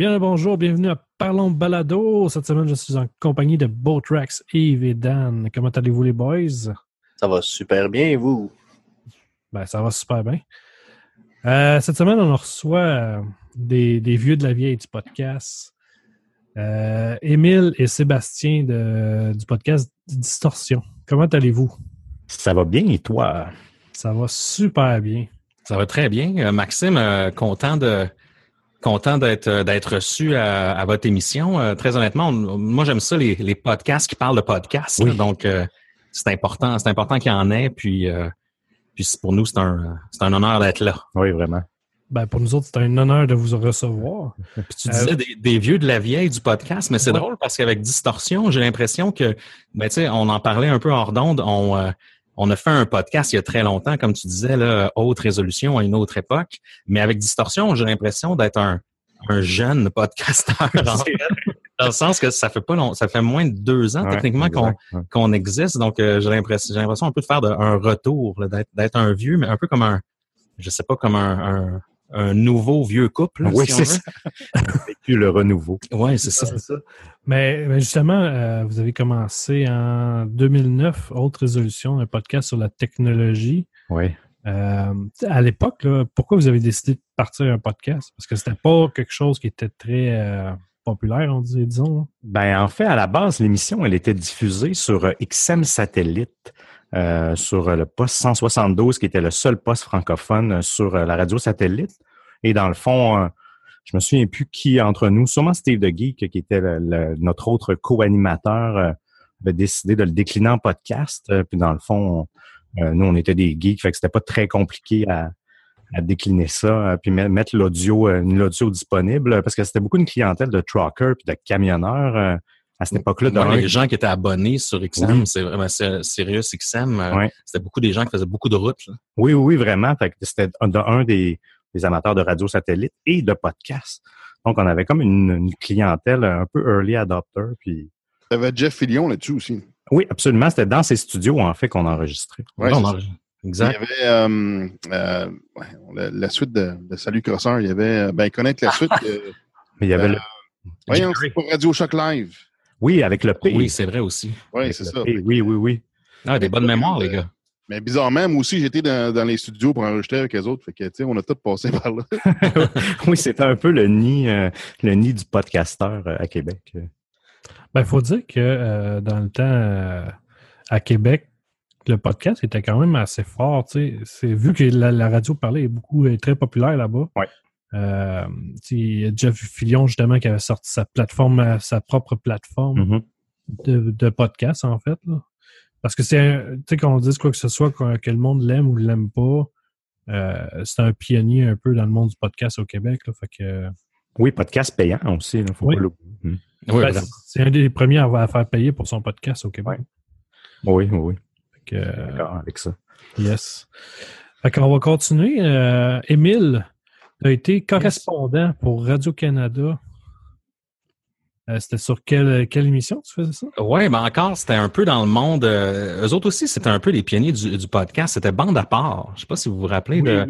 Bien le bonjour, bienvenue à Parlons Balado. Cette semaine, je suis en compagnie de Botrax, Yves et Dan. Comment allez-vous les boys? Ça va super bien, et vous? Ben, ça va super bien. Euh, cette semaine, on reçoit euh, des, des, vieux de la vieille du podcast. Euh, Émile et Sébastien de, du podcast Distorsion. Comment allez-vous? Ça va bien et toi? Ça va super bien. Ça va très bien. Euh, Maxime, content de content d'être euh, d'être reçu à, votre émission. très honnêtement, moi j'aime ça les, les, podcasts qui parlent de podcasts. donc c'est important, c'est important qu'il y en ait. Puis puis pour nous c'est un c'est un honneur d'être là. Oui, vraiment. Ben, pour nous autres, c'est un honneur de vous recevoir. tu disais des, vieux de la vieille du podcast, mais c'est drôle parce qu'avec Distorsion, j'ai l'impression que, ben, tu sais, on en parlait un peu hors d'onde. On, on a fait un podcast il y a très longtemps, comme tu disais, là, haute résolution à une autre époque. Mais avec Distorsion, j'ai l'impression d'être un, jeune podcasteur. dans le sens que ça fait pas long, ça fait moins de deux ans techniquement qu'on existe. Donc euh, j'ai l'impression j'ai l'impression un peu de faire un retour, d'être un vieux, mais un peu comme un je sais pas comme un, un nouveau vieux couple. oui, c'est ça. le renouveau. Oui, c'est ça. Mais, justement, euh, vous avez commencé en 2009, Haute Résolution, un podcast sur la technologie. Oui. Euh, à l'époque, pourquoi vous avez décidé de partir un podcast? Parce que c'était pas quelque chose qui était très euh, populaire, on disait, disons. Ben, en fait, à la base, l'émission, elle était diffusée sur XM Satellite. Euh, sur le poste 172, qui était le seul poste francophone sur la radio satellite. Et dans le fond, euh, je me souviens plus qui entre nous, sûrement Steve de Geek, qui était notre autre co-animateur, euh, avait décidé de le décliner en podcast. Puis dans le fond, nous, on était des geeks, fait que c'était pas très compliqué à, décliner ça, puis mettre l'audio, l'audio disponible, parce que c'était beaucoup une clientèle de truckers puis de camionneurs à cette époque-là. les gens qui étaient abonnés sur XM, c'est vraiment Sirius XM, euh, c'était beaucoup des gens qui faisaient beaucoup de routes. Oui, oui, vraiment. C'était un des, amateurs de radio satellite et de podcast. Donc, on avait comme une, clientèle un peu early adopter. Puis... Tu avais Jeff Fillion là-dessus aussi. Oui, absolument. C'était dans ses studios, en fait, qu'on enregistrait. Ouais, Exact. Il y avait euh, euh, la, suite de, Salut Crosseur. Il y avait, ben, connaître la suite. Mais il y avait le... Voyons, c'est pour Radio Shock Live. Oui, avec le P. Oui, c'est vrai aussi. Oui, c'est ça. Oui, oui, oui. Ah, des bonnes mémoires, les gars. Mais bizarrement, moi aussi, j'étais dans, les studios pour enregistrer avec les autres. Fait que, tu sais, on a tous passé par là. oui, c'était un peu le nid, euh, le nid du podcasteur euh, à Québec. Ben, il faut dire que euh, dans le temps, à Québec, le podcast était quand même assez fort. C'est vu que la, radio parlait est beaucoup est très populaire là-bas. Ouais. Euh, il y a Jeff Fillion, justement, qui avait sorti sa plateforme, euh, sa propre plateforme mm-hmm. de, podcast, en fait. Parce que c'est, tu sais, qu'on dise quoi que ce soit, que, le monde l'aime ou l'aime pas, euh, c'est un pionnier un peu dans le monde du podcast au Québec. fait que, oui, podcast payant aussi. faut oui. Mm. Ben, c'est un des premiers à, faire payer pour son podcast au Québec. Oui, oui, oui. D'accord avec ça. Yes. Fait qu'on va continuer. Émile, tu as été correspondant pour Radio-Canada. Euh, c'était sur quelle, quelle émission tu faisais ça? Oui, ben encore, c'était un peu dans le monde. Euh, eux autres aussi, c'était un peu les pionniers du, podcast. C'était Bande à part. Je ne sais pas si vous vous rappelez de,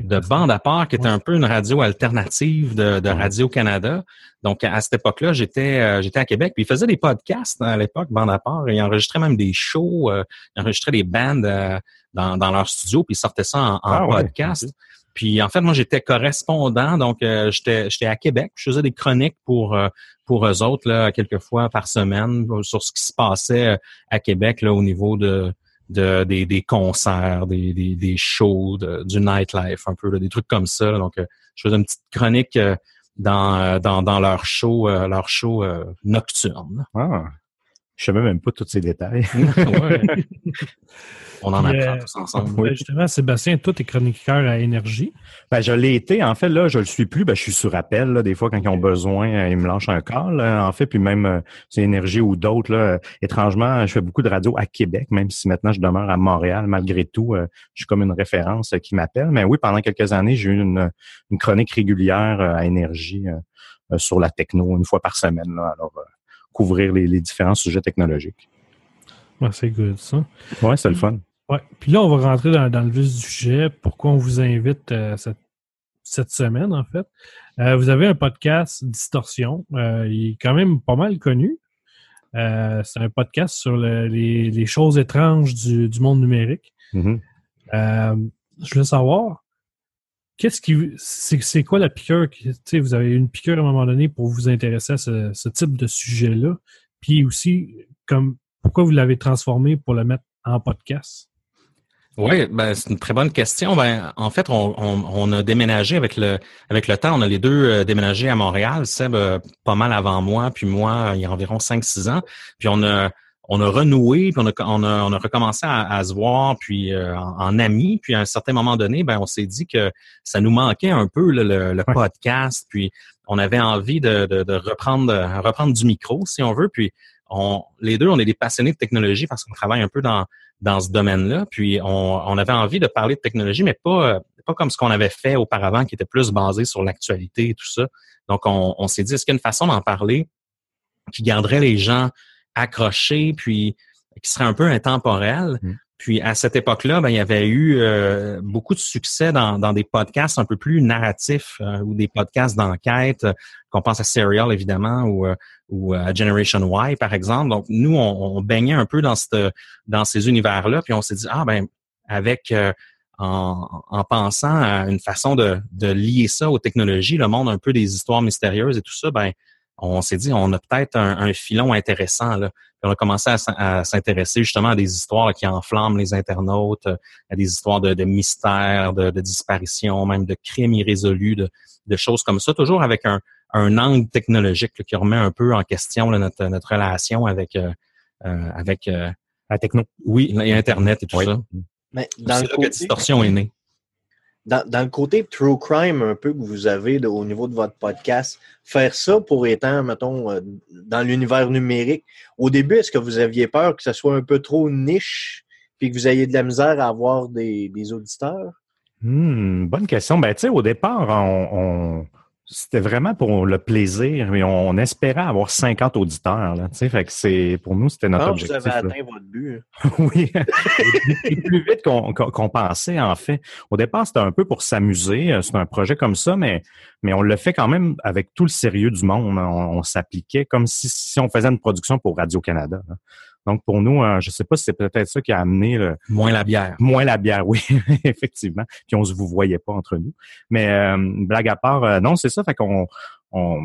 de Bande à part, qui était un peu une radio alternative de, Radio-Canada. Donc, à cette époque-là, j'étais euh, j'étais à Québec. Puis ils faisaient des podcasts à l'époque, Bande à part. Ils enregistraient même des shows. ils enregistraient des bandes dans, dans leur studio, puis ils sortaient ça en, ah podcast. Puis en fait, moi, j'étais correspondant, donc euh, j'étais j'étais à Québec. Je faisais des chroniques pour euh, pour eux autres là, quelques fois par semaine sur ce qui se passait euh, à Québec là au niveau de, de des, des concerts, des, des, des shows, du nightlife, un peu des trucs comme ça. Donc, je faisais une petite chronique dans dans dans leur show leur show nocturne. Ah. Je savais même pas tous ces détails. On en apprend euh, tous ensemble. Justement, Sébastien, toi, tu es chroniqueur à énergie. Ben, je l'ai été. En fait, là, je le suis plus. Ben, je suis sur appel. des fois, quand ils ont besoin, euh, ils me lâchent un call. En fait, puis même euh, c'est énergie ou d'autres. Étrangement, je fais beaucoup de radio à Québec, même si maintenant je demeure à Montréal. Malgré tout, je suis comme une référence qui m'appelle. Mais oui, pendant quelques années, j'ai eu une, chronique régulière à énergie sur la techno une fois par semaine. alors, couvrir les, différents sujets technologiques. c'est good, ça. Ouais, c'est le fun. Ouais. Puis là, on va rentrer dans, le vif du sujet. Pourquoi on vous invite à cette cette semaine, en fait? vous avez un podcast Distorsion. il est quand même pas mal connu. c'est un podcast sur les, choses étranges du, monde numérique. Mm-hmm. je veux savoir, qu'est-ce qui c'est quoi la piqûre vous avez une piqûre à un moment donné pour vous intéresser à ce, type de sujet-là? Puis aussi comme pourquoi vous l'avez transformé pour le mettre en podcast? Oui, ben, c'est une très bonne question. Ben, en fait, on, a déménagé avec le avec le temps. On a les deux euh, déménagé à Montréal. Seb pas mal avant moi, puis moi, il y a environ 5-6 ans. Puis on a on a renoué, puis on a, on a, on a recommencé à, se voir, puis euh, en, amis. Puis à un certain moment donné, ben on s'est dit que ça nous manquait un peu le, podcast. Puis on avait envie de, de, reprendre reprendre du micro, si on veut. Puis on, les deux, on est des passionnés de technologie parce qu'on travaille un peu dans dans ce domaine-là. Puis on, on, avait envie de parler de technologie, mais pas pas comme ce qu'on avait fait auparavant, qui était plus basé sur l'actualité et tout ça. Donc on, on s'est dit, est-ce qu'il y a une façon d'en parler qui garderait les gens accroché, puis qui serait un peu intemporel. Mm. Puis à cette époque-là, ben, il y avait eu euh, beaucoup de succès dans, dans, des podcasts un peu plus narratifs euh, ou des podcasts d'enquête, euh, qu'on pense à Serial évidemment ou, ou à Generation Y par exemple. Donc nous, on, baignait un peu dans, cette, dans ces univers-là, puis on s'est dit ah ben avec en, en, pensant à une façon de, de lier ça aux technologies, le monde un peu des histoires mystérieuses et tout ça, ben on s'est dit, on a peut-être un, filon intéressant. Là. on a commencé à, s'intéresser justement à des histoires qui enflamment les internautes, euh, à des histoires de, mystères, de, de disparitions, même de crimes irrésolus, de, de, choses comme ça, toujours avec un, un angle technologique qui remet un peu en question notre, notre relation avec, euh, euh, avec la techno. Oui, Internet et tout ça. Mais dans le côté... distorsion est née dans, dans, le côté true crime un peu que vous avez au niveau de votre podcast, faire ça pour étant, mettons, euh, dans l'univers numérique, au début, est-ce que vous aviez peur que ce soit un peu trop niche puis que vous ayez de la misère à avoir des, auditeurs? Hmm, bonne question. Ben, tu sais, au départ, on, c'était vraiment pour le plaisir, mais on, espérait avoir 50 auditeurs. Là, fait que c'est pour nous, c'était notre ah, objectif. Vous avez atteint votre but. Hein. oui, plus vite qu'on pensait, en fait. Au départ, c'était un peu pour s'amuser. Euh, c'est un projet comme ça, mais, mais on le fait quand même avec tout le sérieux du monde. On, s'appliquait comme si, si on faisait une production pour Radio-Canada. Donc, pour nous, euh, je ne sais pas si c'est peut-être ça qui a amené le... Moins la bière. Moins la bière, oui, effectivement. Puis on ne vous voyait pas entre nous. Mais euh, blague à part, euh, non, c'est ça. Fait qu'on on,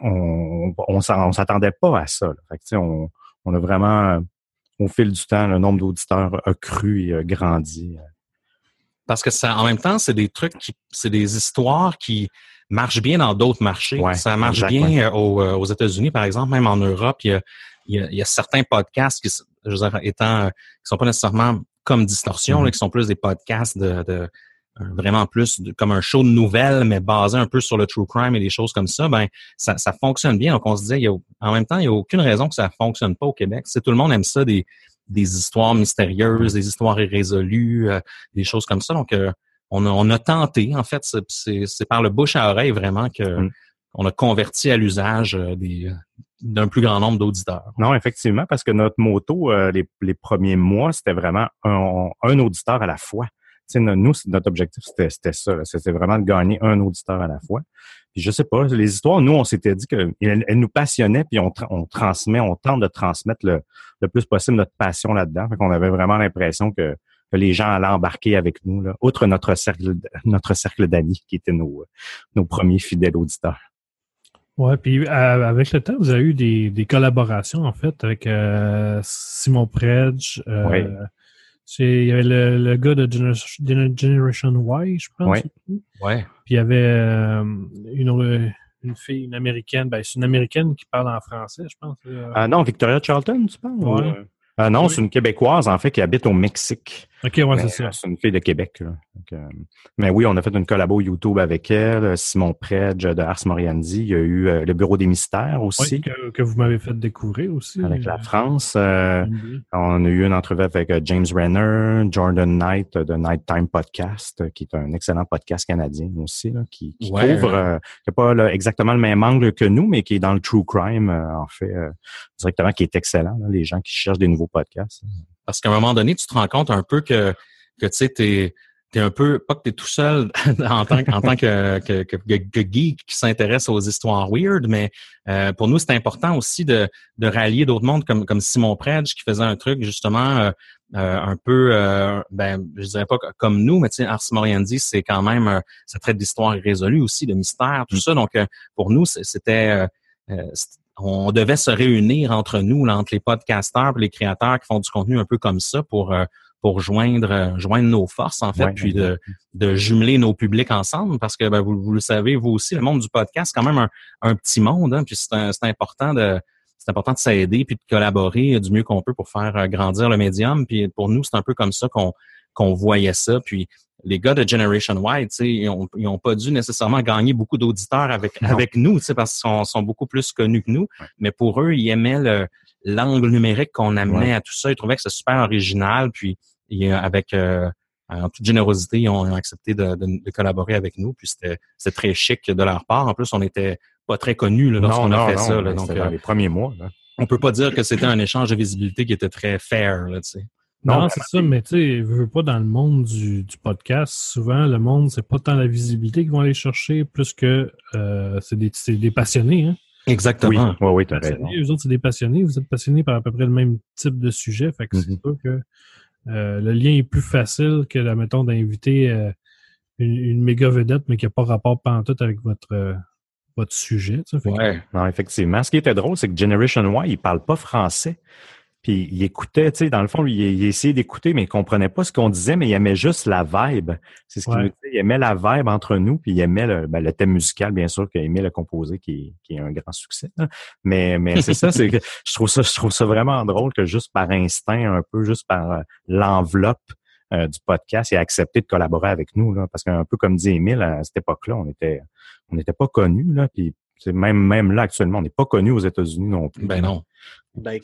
on, on, s'attendait pas à ça. Fait que, on, on a vraiment, au fil du temps, le nombre d'auditeurs a cru et a grandi. Parce que ça, en même temps, c'est des trucs qui, c'est des histoires qui marchent bien dans d'autres marchés. ça marche bien aux, aux États-Unis, par exemple, même en Europe. Il y a, il y a, certains podcasts qui, je veux dire, étant, qui sont pas nécessairement comme Distorsion, là, mm-hmm. qui sont plus des podcasts de, de vraiment plus comme un show de nouvelles, mais basé un peu sur le true crime et des choses comme ça, ben ça, ça fonctionne bien. Donc on se disait, il y a, en même temps, il n'y a aucune raison que ça fonctionne pas au Québec. C'est tout le monde aime ça, des, des histoires mystérieuses, des histoires irrésolues, euh, des choses comme ça. Donc euh, on, a, on a tenté, en fait, c'est par le bouche à oreille vraiment que mm. on a converti à l'usage euh, des, d'un plus grand nombre d'auditeurs. Non, effectivement, parce que notre moto, euh, les, les, premiers mois, c'était vraiment un, un, auditeur à la fois. sais, nous, notre objectif, c'était ça. C'était vraiment de gagner un auditeur à la fois. Puis je sais pas, les histoires, nous, on s'était dit qu'elles elles nous passionnaient, puis on, on, transmet, on tente de transmettre le, le plus possible notre passion là-dedans. Fait qu'on avait vraiment l'impression que, que, les gens allaient embarquer avec nous, là, outre notre cercle, notre cercle d'amis qui étaient nos, nos premiers fidèles auditeurs. Oui, puis euh, avec le temps, vous avez eu des, des collaborations, en fait, avec euh, Simon Predge. Euh, oui. Il y avait le, le gars de Generation Y, je pense. Oui. Ouais. Puis il y avait euh, une, une fille, une américaine. Ben, c'est une américaine qui parle en français, je pense. Ah non, Victoria Charlton, tu parles? Ouais. Euh, non, c'est une Québécoise, en fait, qui habite au Mexique. OK, ouais, c'est ça. C'est une fille de Québec. Euh, mais oui, on a fait une collabo YouTube avec elle, Simon Predge de Ars Moriandi. Il y a eu euh, le Bureau des mystères aussi. Oui, que, vous m'avez fait découvrir aussi. Avec la France. On a eu une entrevue avec James Renner, Jordan Knight de Nighttime Podcast, qui est un excellent podcast canadien aussi, qui, qui couvre, qui n'a pas exactement le même angle que nous, mais qui est dans le true crime, en fait, directement, qui est excellent. les gens qui cherchent des nouveaux podcasts. Parce qu'à un moment donné, tu te rends compte un peu que, que tu sais, t'es un peu, pas que t'es tout seul en tant, en tant que, que, que, geek qui s'intéresse aux histoires weird, mais euh, pour nous, c'est important aussi de, de rallier d'autres mondes comme, comme Simon Predge qui faisait un truc justement euh, euh, un peu, ben, je dirais pas comme nous, mais tu sais, Ars Moriendi, c'est quand même, ça traite d'histoires irrésolues aussi, de mystères, tout mm. ça. Donc, pour nous, c'était on devait se réunir entre nous, là, entre les podcasteurs et les créateurs qui font du contenu un peu comme ça pour pour joindre euh, joindre nos forces en fait, puis de, de jumeler nos publics ensemble parce que ben, vous, vous, le savez vous aussi le monde du podcast c'est quand même un, un petit monde hein, puis c'est important de c'est important de s'aider puis de collaborer du mieux qu'on peut pour faire euh, grandir le médium puis pour nous c'est un peu comme ça qu'on qu'on voyait ça puis les gars de Generation Y, ils ont, ils ont pas dû nécessairement gagner beaucoup d'auditeurs avec, avec nous, parce qu'ils sont, sont, beaucoup plus connus que nous. Mais pour eux, ils aimaient le, l'angle numérique qu'on amenait à tout ça. Ils trouvaient que c'était super original. Puis avec euh, en toute générosité, ils ont, accepté de, collaborer avec nous. Puis c'était très chic de leur part. En plus, on n'était pas très connus lorsqu'on a fait ça. donc, dans euh, les premiers mois. On peut pas dire que c'était un échange de visibilité qui était très fair. Là, non, c'est ça, mais tu sais, veux pas dans le monde du, podcast, souvent le monde, c'est pas tant la visibilité qu'ils vont aller chercher, plus que euh, c'est des, des, passionnés. Hein? Exactement. Oui, oui, tu as raison. Eux autres, c'est des passionnés. Vous êtes passionnés par à peu près le même type de sujet. Fait que c'est mm-hmm. sûr que euh, le lien est plus facile que, mettons, d'inviter euh, une, méga vedette, mais qui n'a pas rapport pantoute avec votre, euh, votre sujet. Oui, effectivement. Ce qui était drôle, c'est que Generation Y, il parle pas français. Puis il écoutait, tu sais, dans le fond, il, il essayait d'écouter, mais il comprenait pas ce qu'on disait, mais il aimait juste la vibe. C'est ce qu'il nous disait. Il aimait la vibe entre nous, puis il aimait le, ben, le thème musical, bien sûr, qu'il aimait le composer, qui, qui est un grand succès. Mais, mais c'est ça, c'est que je trouve ça, je trouve ça vraiment drôle que juste par instinct, un peu, juste par euh, l'enveloppe euh, du podcast, il a accepté de collaborer avec nous, là, parce qu'un peu comme dit Émile, à cette époque-là, on était, on n'était pas connus, là, puis même, même là, actuellement, on n'est pas connu aux États-Unis non plus. Ben non. Ben,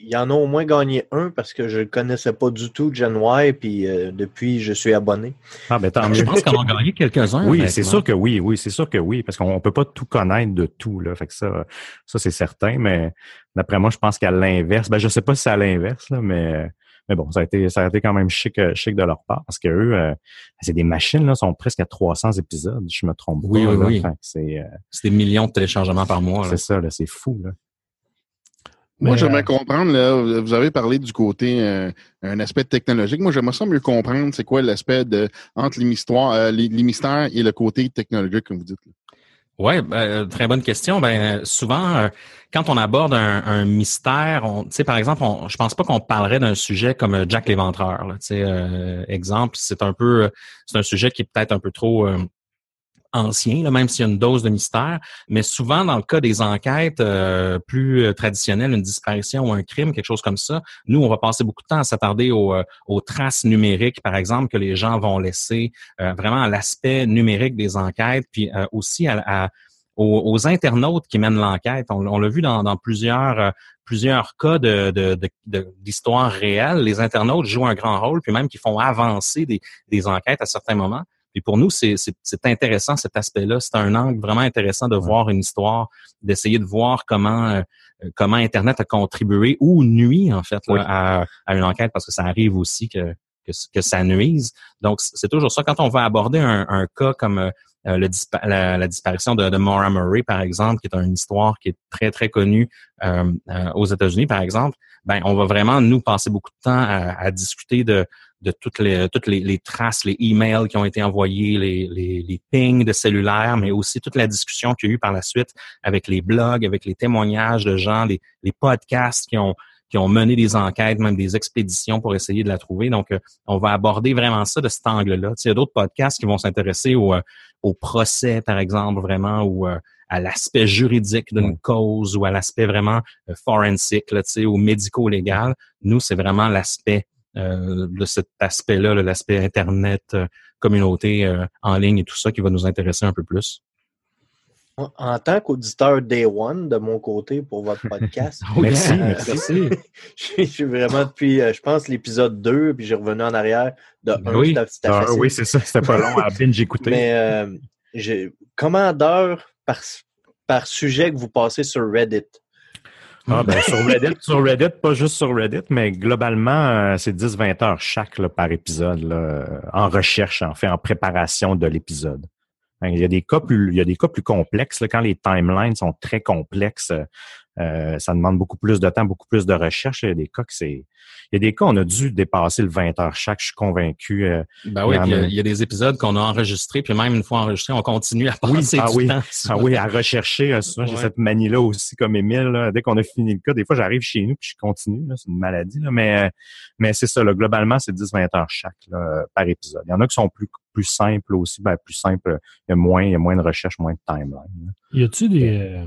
il, y en, a au moins gagné un parce que je ne connaissais pas du tout Gen Y, puis euh, depuis, je suis abonné. Ah, ben tant Je pense qu'on a gagné quelques-uns. Oui, c'est sûr que oui, oui, c'est sûr que oui, parce qu'on ne peut pas tout connaître de tout, là. Fait que ça, ça c'est certain, mais d'après moi, je pense qu'à l'inverse, ben, je sais pas si c'est à l'inverse, là, mais, mais bon, ça a été, ça a été quand même chic, euh, chic de leur part parce que eux, euh, c'est des machines, là, sont presque à 300 épisodes, je me trompe oui, pas. Oui, oui, C'est, des millions de téléchargements par mois. C'est ça, là, c'est fou, là. Moi, j'aimerais euh, comprendre, là, vous avez parlé du côté, euh, un aspect technologique. Moi, j'aimerais ça mieux comprendre, c'est quoi l'aspect de entre les, euh, les, mystères et le côté technologique, comme vous dites. Oui, ben, très bonne question. Ben, souvent, quand on aborde un, mystère, on, par exemple, on, je pense pas qu'on parlerait d'un sujet comme Jack l'Éventreur. exemple, c'est un peu, c'est un sujet qui est peut-être un peu trop ancien, là, même s'il y a une dose de mystère. Mais souvent, dans le cas des enquêtes euh, plus euh, traditionnelles, une disparition ou un crime, quelque chose comme ça, nous, on va passer beaucoup de temps à s'attarder aux, euh, aux, traces numériques, par exemple, que les gens vont laisser, vraiment à l'aspect numérique des enquêtes, puis aussi à, aux, internautes qui mènent l'enquête. On, l'a vu dans, dans plusieurs plusieurs cas de, d'histoires réelles. Les internautes jouent un grand rôle, puis même qui font avancer des, des enquêtes à certains moments. Puis pour nous, c'est intéressant cet aspect-là. C'est un angle vraiment intéressant de voir une histoire, d'essayer de voir comment euh, comment Internet a contribué ou nuit en fait à, à, une enquête, parce que ça arrive aussi que que, que ça nuise. Donc c'est toujours ça. Quand on va aborder un, un cas comme euh, le la, disparition de, de, Maura Murray, par exemple, qui est une histoire qui est très, très connue euh, aux États-Unis, par exemple, ben, on va vraiment, nous, passer beaucoup de temps à, à discuter de, de toutes les toutes les, traces, les emails qui ont été envoyés, les, les, les pings de cellulaire, mais aussi toute la discussion qu'il y a eu par la suite avec les blogs, avec les témoignages de gens, les, les podcasts qui ont qui ont mené des enquêtes, même des expéditions pour essayer de la trouver. Donc, euh, on va aborder vraiment ça de cet angle-là. Il y a d'autres podcasts qui vont s'intéresser au, euh, au procès, par exemple, vraiment, ou euh, à l'aspect juridique d'une cause, ou à l'aspect vraiment forensic, là, ou médico-légal. Nous, c'est vraiment l'aspect euh, de cet aspect-là, l'aspect Internet, euh, communauté euh, en ligne et tout ça qui va nous intéresser un peu plus. En tant qu'auditeur Day One de mon côté pour votre podcast, merci, merci. je suis vraiment depuis, je pense, l'épisode 2, puis j'ai revenu en arrière de 1. Oui, ah, oui c'est ça, c'était pas long à binge écouter. Mais comment d'heures par, par sujet que vous passez sur Reddit? Ah, ben, sur Reddit, sur Reddit, pas juste sur Reddit, mais globalement, c'est 10-20 heures chaque par épisode, en recherche, en fait, en préparation de l'épisode. Il y a des cas plus, il y a des cas plus complexes. Là, quand les timelines sont très complexes, euh, ça demande beaucoup plus de temps, beaucoup plus de recherche. Il y a des cas que c'est. Il y a des cas, on a dû dépasser le 20 heures chaque, je suis convaincu. Euh, ben oui, puis il y, a des épisodes qu'on a enregistrés, puis même une fois enregistrés, on continue à passer ah, du oui, temps. Ah oui, à rechercher. Euh, souvent, j'ai cette manie-là aussi, comme Émile. Dès qu'on a fini le cas, des fois, j'arrive chez nous, puis je continue. C'est une maladie. Là, mais mais c'est ça, là, globalement, c'est 10-20 heures chaque là, par épisode. Il y en a qui sont plus plus simples aussi. Ben, plus simples, il y a moins, il y a moins de recherche, moins de timeline. Y a-t-il des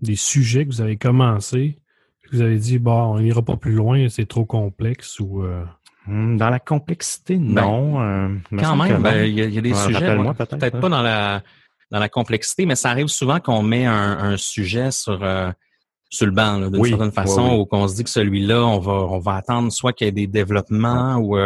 des sujets que vous avez commencé, que vous avez dit, bon, on n'ira pas plus loin, c'est trop complexe ou. Euh? Hmm, dans la complexité, ben, non. Euh, quand même, ben, il y, a des sujets, peut-être pas dans la, dans la complexité, mais ça arrive souvent qu'on met un, sujet sur, euh, sur le banc, d'une certaine façon, ou qu'on se dit que celui-là, on va, on va attendre soit qu'il y ait des développements ou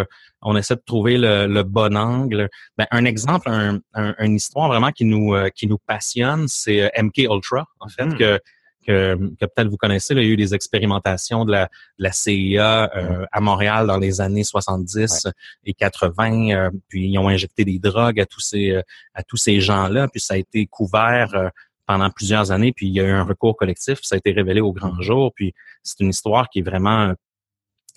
on essaie de trouver le, bon angle. Ben, un exemple, un, une histoire vraiment qui nous, qui nous passionne, c'est MK Ultra, en fait, hmm. que que, peut-être vous connaissez. il y a eu des expérimentations de la, de la CIA euh, à Montréal dans les années 70 et 80. Euh, puis ils ont injecté des drogues à tous ces euh, à tous ces gens-là. Puis ça a été couvert pendant plusieurs années. Puis il y a eu un recours collectif. Ça a été révélé au grand jour. Puis c'est une histoire qui est vraiment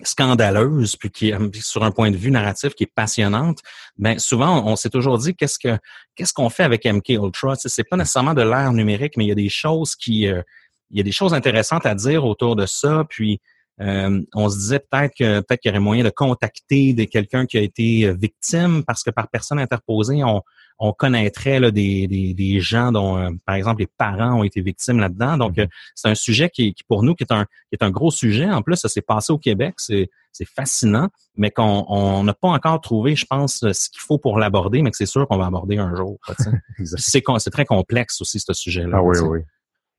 scandaleuse, puis qui est sur un point de vue narratif qui est passionnante, ben souvent on, s'est toujours dit qu'est-ce que qu'est-ce qu'on fait avec MK Ultra? c'est pas nécessairement de l'ère numérique, mais il y a des choses qui il y a des choses intéressantes à dire autour de ça. Puis euh, on se disait peut-être que peut-être qu'il y aurait moyen de contacter quelqu'un qui a été euh, victime parce que par personne interposée, on, on connaîtrait là, des, des, des gens dont, euh, par exemple, les parents ont été victimes là-dedans. Donc, mm-hmm. c'est un sujet qui, qui, pour nous, qui est un, qui est un gros sujet. En plus, ça s'est passé au Québec. C'est, c'est fascinant, mais qu'on n'a pas encore trouvé, je pense, ce qu'il faut pour l'aborder, mais que c'est sûr qu'on va aborder un jour. c'est, c'est très complexe aussi, ce sujet-là. Ah oui, oui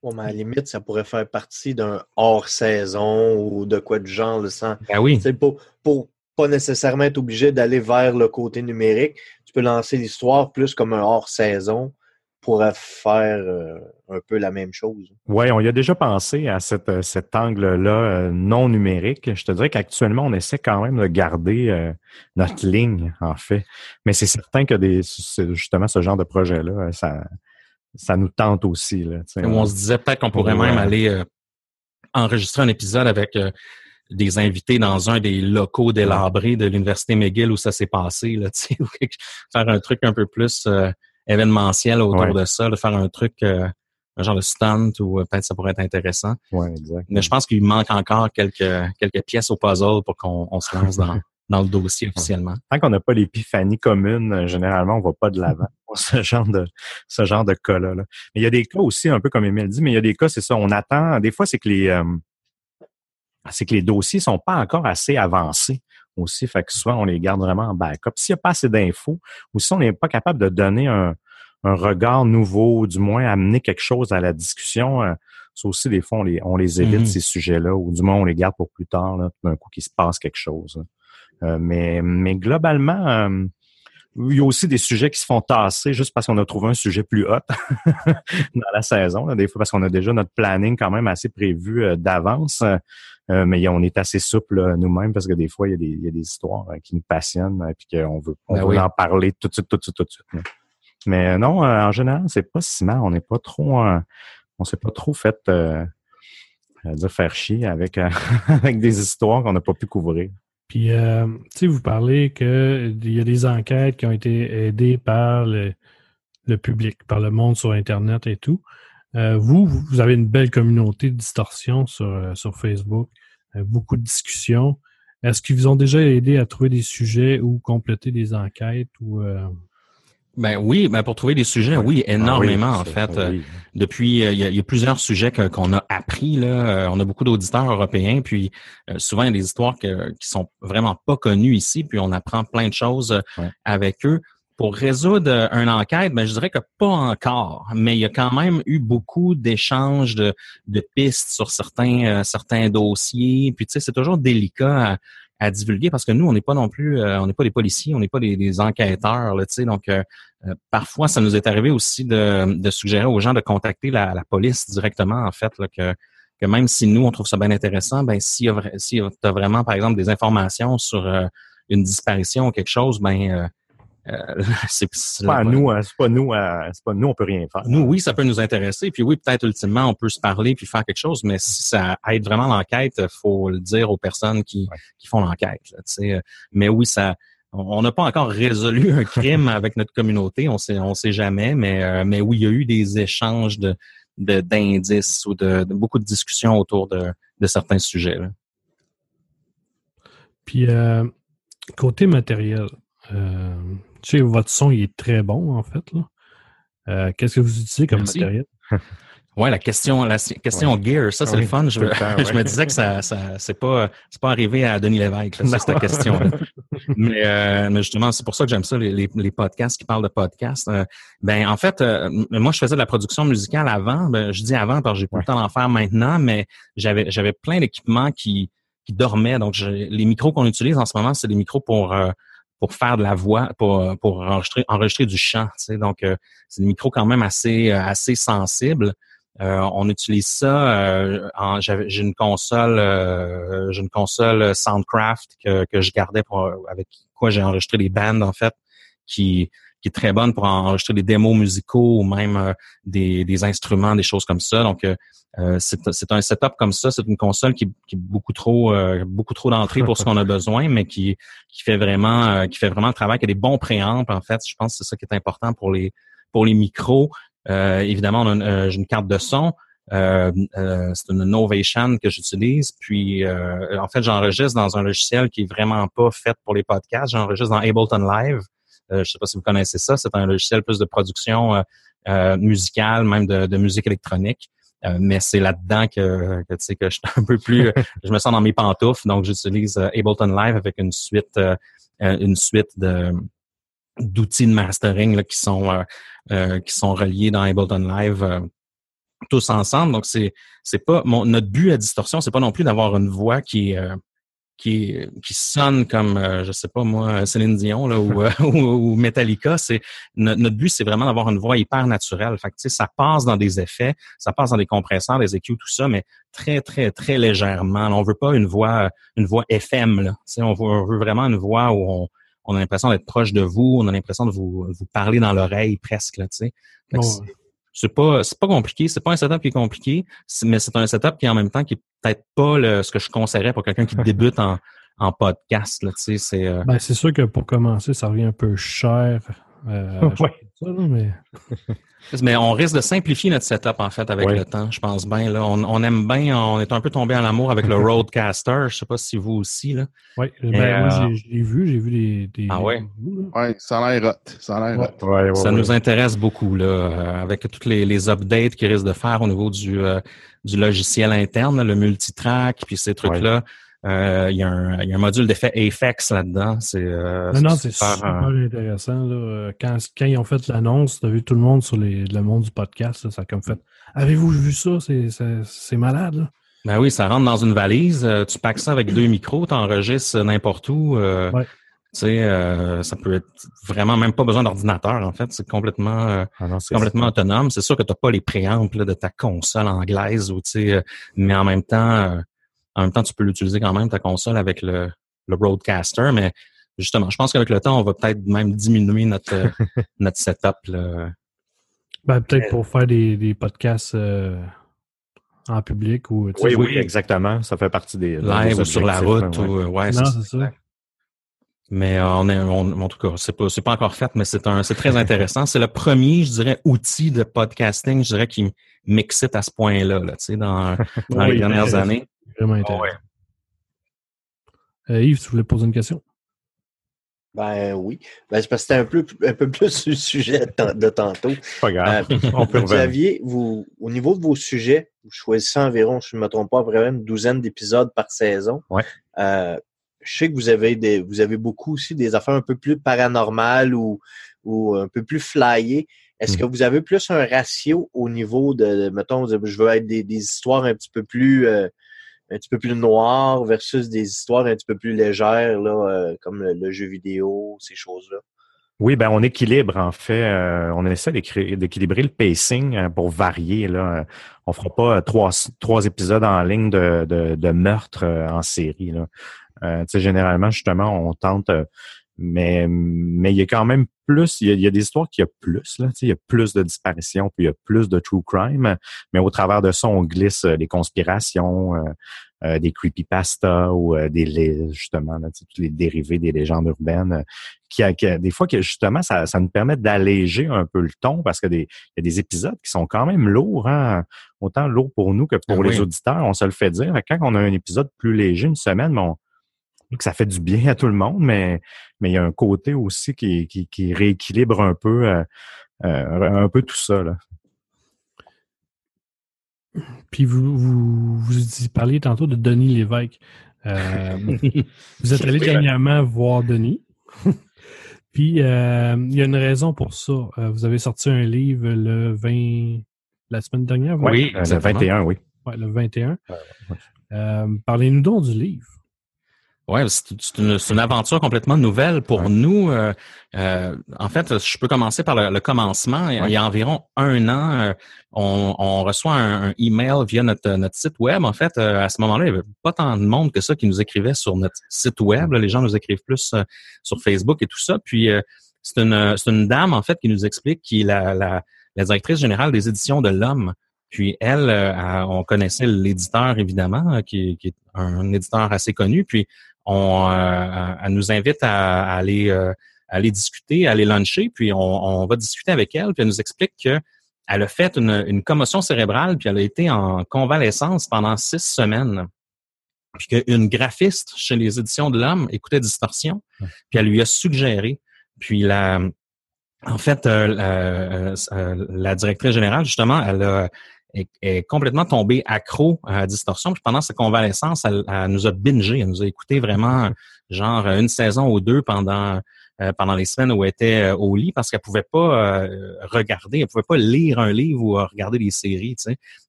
à la limite, ça pourrait faire partie d'un hors-saison ou de quoi de genre. le sang. Ben oui. Pour, pour pas nécessairement être obligé d'aller vers le côté numérique, tu peux lancer l'histoire plus comme un hors-saison pour faire euh, un peu la même chose. Oui, on y a déjà pensé à euh, cet angle-là euh, non numérique. Je te dirais qu'actuellement, on essaie quand même de garder notre ligne, en fait. Mais c'est certain que des, justement ce genre de projet-là, ça, ça nous tente aussi. Là, on se disait peut-être qu'on pourrait même aller euh, enregistrer un épisode avec euh, des invités dans un des locaux délabrés de l'Université McGill où ça s'est passé, là, faire un truc un peu plus euh, événementiel autour de ça, de faire un truc, un genre de stunt ou peut-être ça pourrait être intéressant. Ouais, exact. Mais je pense qu'il manque encore quelques, quelques pièces au puzzle pour qu'on se lance dans, dans le dossier officiellement. Tant qu'on n'a pas l'épiphanie commune, euh, généralement, on va pas de l'avant pour ce genre de ce genre de cas-là. Mais il y a des cas aussi, un peu comme Emile dit, mais il y a des cas, c'est ça, on attend. Des fois, c'est que les euh, c'est que les dossiers sont pas encore assez avancés aussi. Fait que souvent, on les garde vraiment en backup. S'il n'y a pas assez d'infos, ou si on n'est pas capable de donner un, un, regard nouveau, du moins amener quelque chose à la discussion, euh, ça aussi, des fois, on les, on les évite, mm-hmm. ces sujets-là, ou du moins, on les garde pour plus tard, d'un coup qu'il se passe quelque chose. Euh, mais, mais globalement, euh, il y a aussi des sujets qui se font tasser juste parce qu'on a trouvé un sujet plus hot dans la saison. des fois, parce qu'on a déjà notre planning quand même assez prévu euh, d'avance. mais on est assez souple nous-mêmes parce que des fois, il y a des, il y a des histoires qui nous passionnent et puis qu'on veut, on ben veut en parler tout de suite, tout de suite, tout de suite. Mais non, en général, c'est pas si mal. On n'est pas trop, on s'est pas trop fait dire faire chier avec, avec des histoires qu'on n'a pas pu couvrir. Puis, euh, tu sais, vous parlez qu'il y a des enquêtes qui ont été aidées par le, public, par le monde sur Internet et tout. Euh, vous, vous avez une belle communauté de distorsion sur, euh, sur Facebook, beaucoup de discussions. Est-ce qu'ils vous ont déjà aidé à trouver des sujets ou compléter des enquêtes ou ben oui, ben pour trouver des sujets, oui, ah énormément en fait. Euh, depuis, euh, il y, a, plusieurs sujets qu'on a appris là. Euh, on a beaucoup d'auditeurs européens, puis souvent il y a des histoires que, qui sont vraiment pas connues ici, puis on apprend plein de choses avec eux. Pour résoudre une enquête, ben je dirais que pas encore, mais il y a quand même eu beaucoup d'échanges de, de pistes sur certains certains dossiers. Puis tu sais, c'est toujours délicat à divulguer parce que nous, on n'est pas non plus, euh, on n'est pas des policiers, on n'est pas des, enquêteurs, là, donc euh, euh, parfois ça nous est arrivé aussi de, de, suggérer aux gens de contacter la, police directement, en fait, là, que que même si nous, on trouve ça bien intéressant, ben si tu as vraiment, par exemple, des informations sur une disparition ou quelque chose, ben euh, c'est pas nous, hein, c'est pas nous, euh, c'est pas nous, on peut rien faire. Nous, oui, ça peut nous intéresser. Puis oui, peut-être ultimement, on peut se parler puis faire quelque chose. Mais si ça aide vraiment l'enquête, faut le dire aux personnes qui, qui font l'enquête. Euh. Mais oui, ça, on n'a pas encore résolu un crime avec notre communauté. On sait, on sait jamais. Mais, mais oui, il y a eu des échanges de d'indices ou de, beaucoup de discussions autour de, de certains sujets. Puis côté matériel. Tu sais, votre son, il est très bon, en fait. Euh, qu'est-ce que vous utilisez comme matériel? Oui, la question, la question gear, ça c'est le fun. Je, me disais que ça, ça c'est pas, c'est pas arrivé à Denis Lévesque, là, cette question. mais, euh, mais, justement, c'est pour ça que j'aime ça les, les, podcasts qui parlent de podcasts. Euh, ben en fait, moi je faisais de la production musicale avant. Ben, je dis avant parce que j'ai pas le temps d'en faire maintenant, mais j'avais j'avais plein d'équipements qui qui dormaient. Donc les micros qu'on utilise en ce moment, c'est des micros pour pour faire de la voix, pour, pour enregistrer, enregistrer du chant. Tu sais. Donc, euh, c'est des micros quand même assez, euh, assez sensibles. Euh, on utilise ça. j'ai une console, j'ai une console Soundcraft que, que je gardais pour avec quoi j'ai enregistré des bands en fait, qui qui est très bonne pour enregistrer des démos musicaux ou même des, des instruments, des choses comme ça. Donc euh, c'est un setup comme ça, c'est une console qui, qui est beaucoup trop euh, beaucoup trop d'entrée pour ce qu'on a besoin, mais qui, qui fait vraiment euh, qui fait vraiment le travail, qui a des bons préampes en fait. Je pense que c'est ça qui est important pour les pour les micros. évidemment, j'ai une carte de son. c'est une Novation que j'utilise. Puis en fait, j'enregistre dans un logiciel qui est vraiment pas fait pour les podcasts. J'enregistre dans Ableton Live. Je sais pas si vous connaissez ça. C'est un logiciel plus de production musicale, même de, de musique électronique. Euh, mais c'est là-dedans que, que tu sais que je suis un peu plus, je me sens dans mes pantoufles, donc j'utilise euh, Ableton Live avec une suite, euh, une suite de d'outils de mastering là, qui sont qui sont reliés dans Ableton Live tous ensemble. Donc c'est c'est pas mon notre but à distorsion, c'est pas non plus d'avoir une voix qui est qui, qui sonne comme, euh, je sais pas moi, Céline Dion là, ou, euh, ou, Metallica. C'est notre, but, c'est vraiment d'avoir une voix hyper naturelle. Fait que, ça passe dans des effets, ça passe dans des compresseurs, des EQ, tout ça, mais très très très légèrement. on veut pas une voix une voix FM. Là. On veut, on veut vraiment une voix où on, on a l'impression d'être proche de vous, on a l'impression de vous, vous parler dans l'oreille presque. Là, sais c'est pas c'est pas compliqué, c'est pas un setup qui est compliqué, mais c'est un setup qui en même temps qui est peut-être pas le, ce que je conseillerais pour quelqu'un qui débute en, en podcast. Là, c'est, euh... ben, c'est sûr que pour commencer, ça revient un peu cher. Euh, mais... Mais on risque de simplifier notre setup, en fait, avec le temps, je pense bien. Là. On, aime bien, on est un peu tombé en amour avec le Roadcaster. Je sais pas si vous aussi. Là. Oui, ben, moi, euh, j'ai vu, j'ai vu des, des, Ah ouais? Oui, ça a l'air hot. Ça a l'air hot. ça nous intéresse beaucoup, là, euh, avec toutes les, les updates qu'ils risquent de faire au niveau du, euh, du logiciel interne, le multitrack, puis ces trucs-là. Euh, il, y a un, il y a un module d'effet Apex là-dedans. C'est, euh, non, non, c'est super, intéressant. Là. Quand, quand, ils ont fait l'annonce, tu as vu tout le monde sur les, le monde du podcast, ça a comme fait Avez-vous vu ça? C'est malade. Là. Ben oui, ça rentre dans une valise. Euh, tu packs ça avec deux micros, tu enregistres n'importe où. Euh, ouais. Euh, ça peut être vraiment même pas besoin d'ordinateur, en fait. C'est complètement, ah complètement autonome. C'est sûr que tu n'as pas les préamples de ta console anglaise, ou, mais en même temps, en même temps, tu peux l'utiliser quand même, ta console, avec le, le Broadcaster, mais justement, je pense qu'avec le temps, on va peut-être même diminuer notre, notre setup. Là. Ben, peut-être pour faire des, des podcasts euh, en public ou Oui, oui, exactement. Ça fait partie des live ou sur la route. Ou, ouais, non, c'est ça. Mais euh, on est, en tout cas, c'est pas, c'est pas encore fait, mais c'est un, c'est très intéressant. c'est le premier, je dirais, outil de podcasting, je dirais, qui m'excite à ce point-là, là, tu sais, dans, dans les dernières années. Vraiment ah intéressant. Euh, Yves, tu voulais poser une question? Ben oui. Ben, c'est parce que c'était un peu, un peu plus le sujet de tantôt. Pas grave. Euh, On peut vous aviez, vous, au niveau de vos sujets, vous choisissez environ, je ne me trompe pas, vraiment une douzaine d'épisodes par saison. Ouais. Euh, je sais que vous avez des, vous avez beaucoup aussi des affaires un peu plus paranormales ou, ou un peu plus flyées. Est-ce hmm. que vous avez plus un ratio au niveau de, mettons, je veux être des, des histoires un petit peu plus euh, un petit peu plus noir versus des histoires un petit peu plus légères, là, euh, comme le, jeu vidéo, ces choses-là? Oui, ben on équilibre en fait. Euh, on essaie d'équilibrer le pacing euh, pour varier. Là. On fera pas trois, trois épisodes en ligne de, de, meurtre euh, en série. Là. généralement, justement, on tente, mais mais il y a quand même plus. Il y a, des histoires qui y a plus. Là, il y a plus de disparitions, puis il y a plus de true crime. Mais au travers de ça, on glisse des conspirations. Euh, des creepypasta ou euh, des justement là, tous les dérivés des légendes urbaines euh, qui, a, des fois que justement ça, ça nous permet d'alléger un peu le ton parce que des il y a des épisodes qui sont quand même lourds hein, autant lourds pour nous que pour ah les auditeurs on se le fait dire quand on a un épisode plus léger une semaine bon que ça fait du bien à tout le monde mais mais il y a un côté aussi qui, qui, qui rééquilibre un peu un peu tout ça là. Puis vous, vous, vous parliez tantôt de Denis Lévesque. Euh, vous êtes allé dernièrement voir Denis. Puis euh, il y a une raison pour ça. Euh, vous avez sorti un livre le 20 la semaine dernière. Oui, le 21, oui. Ouais, le 21. Parlez-nous donc du livre. Ouais, c'est une, une, aventure complètement nouvelle pour nous. Euh, euh, en fait, je peux commencer par le, commencement. Il y a environ un an, euh, on, on, reçoit un, email via notre, notre site web. En fait, à ce moment-là, il n'y avait pas tant de monde que ça qui nous écrivait sur notre site web. Les gens nous écrivent plus sur Facebook et tout ça. Puis c'est une, une dame, en fait, qui nous explique qui est la, la, la directrice générale des éditions de l'Homme. Puis elle, on connaissait l'éditeur évidemment, qui, qui, est un éditeur assez connu. Puis on, euh, elle nous invite à, aller, euh, aller discuter, à aller luncher, puis on, va discuter avec elle, puis elle nous explique que elle a fait une, commotion cérébrale, puis elle a été en convalescence pendant six semaines. Puis qu'une graphiste chez les éditions de l'Homme écoutait Distorsion, puis elle lui a suggéré. Puis la, en fait, euh, la directrice générale, justement, elle a, est, complètement tombée accro à Distorsion. Puis pendant sa convalescence, elle, nous a bingé, elle nous a écouté vraiment genre une saison ou deux pendant euh, pendant les semaines où elle était euh, au lit parce qu'elle pouvait pas euh, regarder, elle pouvait pas lire un livre ou regarder des séries.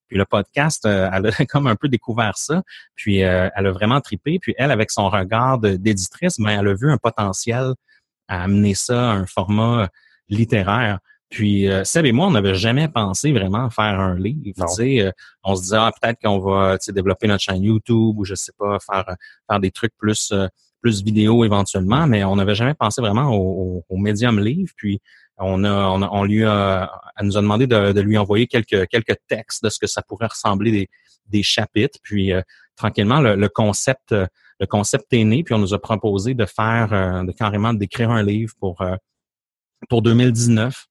Puis le podcast, elle a comme un peu découvert ça. Puis elle a vraiment tripé. Puis elle, avec son regard d'éditrice, ben, elle a vu un potentiel à amener ça à un format littéraire. Puis euh, Seb et moi, on n'avait jamais pensé vraiment faire un livre. Euh, on se disait ah, peut-être qu'on va développer notre chaîne YouTube ou je sais pas, faire faire des trucs plus euh, plus vidéo éventuellement, mais on n'avait jamais pensé vraiment au, au, médium livre. Puis on a, on, lui a, elle nous a demandé de, lui envoyer quelques quelques textes de ce que ça pourrait ressembler des, des chapitres. Puis tranquillement, le, concept le concept est né. Puis on nous a proposé de faire de carrément d'écrire un livre pour pour 2019.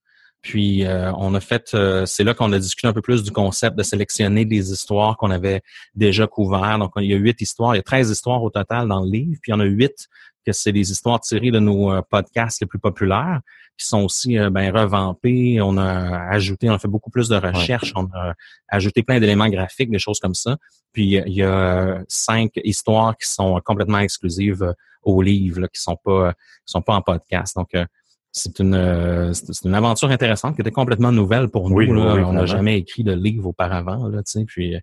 Puis euh, on a fait, euh, c'est là qu'on a discuté un peu plus du concept de sélectionner des histoires qu'on avait déjà couvertes. Donc il y a huit histoires, il y a 13 histoires au total dans le livre, puis il y en a huit que c'est des histoires tirées de nos euh, podcasts les plus populaires, qui sont aussi ben, revampées. On a ajouté, on a fait beaucoup plus de recherches, on a ajouté plein d'éléments graphiques, des choses comme ça. Puis il y a cinq histoires qui sont complètement exclusives au livre, qui sont pas qui sont pas en podcast. Donc c'est une, euh, c'est une aventure intéressante qui était complètement nouvelle pour nous. on n'a jamais écrit de livre auparavant. Là, puis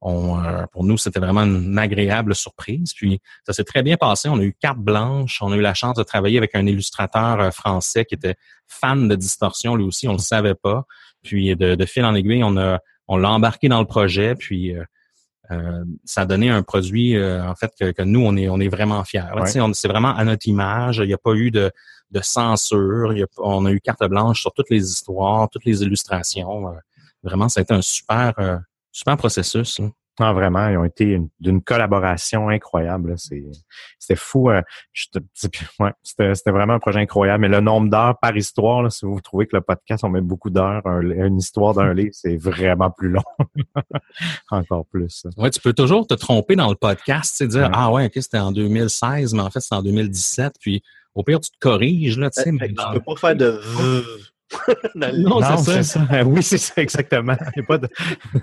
on, euh, pour nous, c'était vraiment une agréable surprise. Puis ça s'est très bien passé. On a eu carte blanche. On a eu la chance de travailler avec un illustrateur euh, français qui était fan de distorsion, lui aussi. On le savait pas. Puis de, fil en aiguille, on a on l'a embarqué dans le projet. Puis ça a donné un produit en fait que, nous on est on est vraiment fiers. C'est vraiment à notre image. Il n'y a pas eu de de censure. on a eu carte blanche sur toutes les histoires, toutes les illustrations. Euh, vraiment, ça a été un super, euh, super processus. Ah, vraiment, ils ont été d'une collaboration incroyable. C'était fou. Euh, c'était vraiment un projet incroyable. Mais le nombre d'heures par histoire, si vous trouvez que le podcast, on met beaucoup d'heures, une histoire d'un livre, c'est vraiment plus long. Encore plus. Oui, tu peux toujours te tromper dans le podcast, dire Ah ouais, ok, c'était en 2016, mais en fait, c'est en 20peux Puis au pire, tu te corriges, là, tu sais. Tu peux pas faire de non, c'est ça. Oui, c'est ça, exactement. Pas de...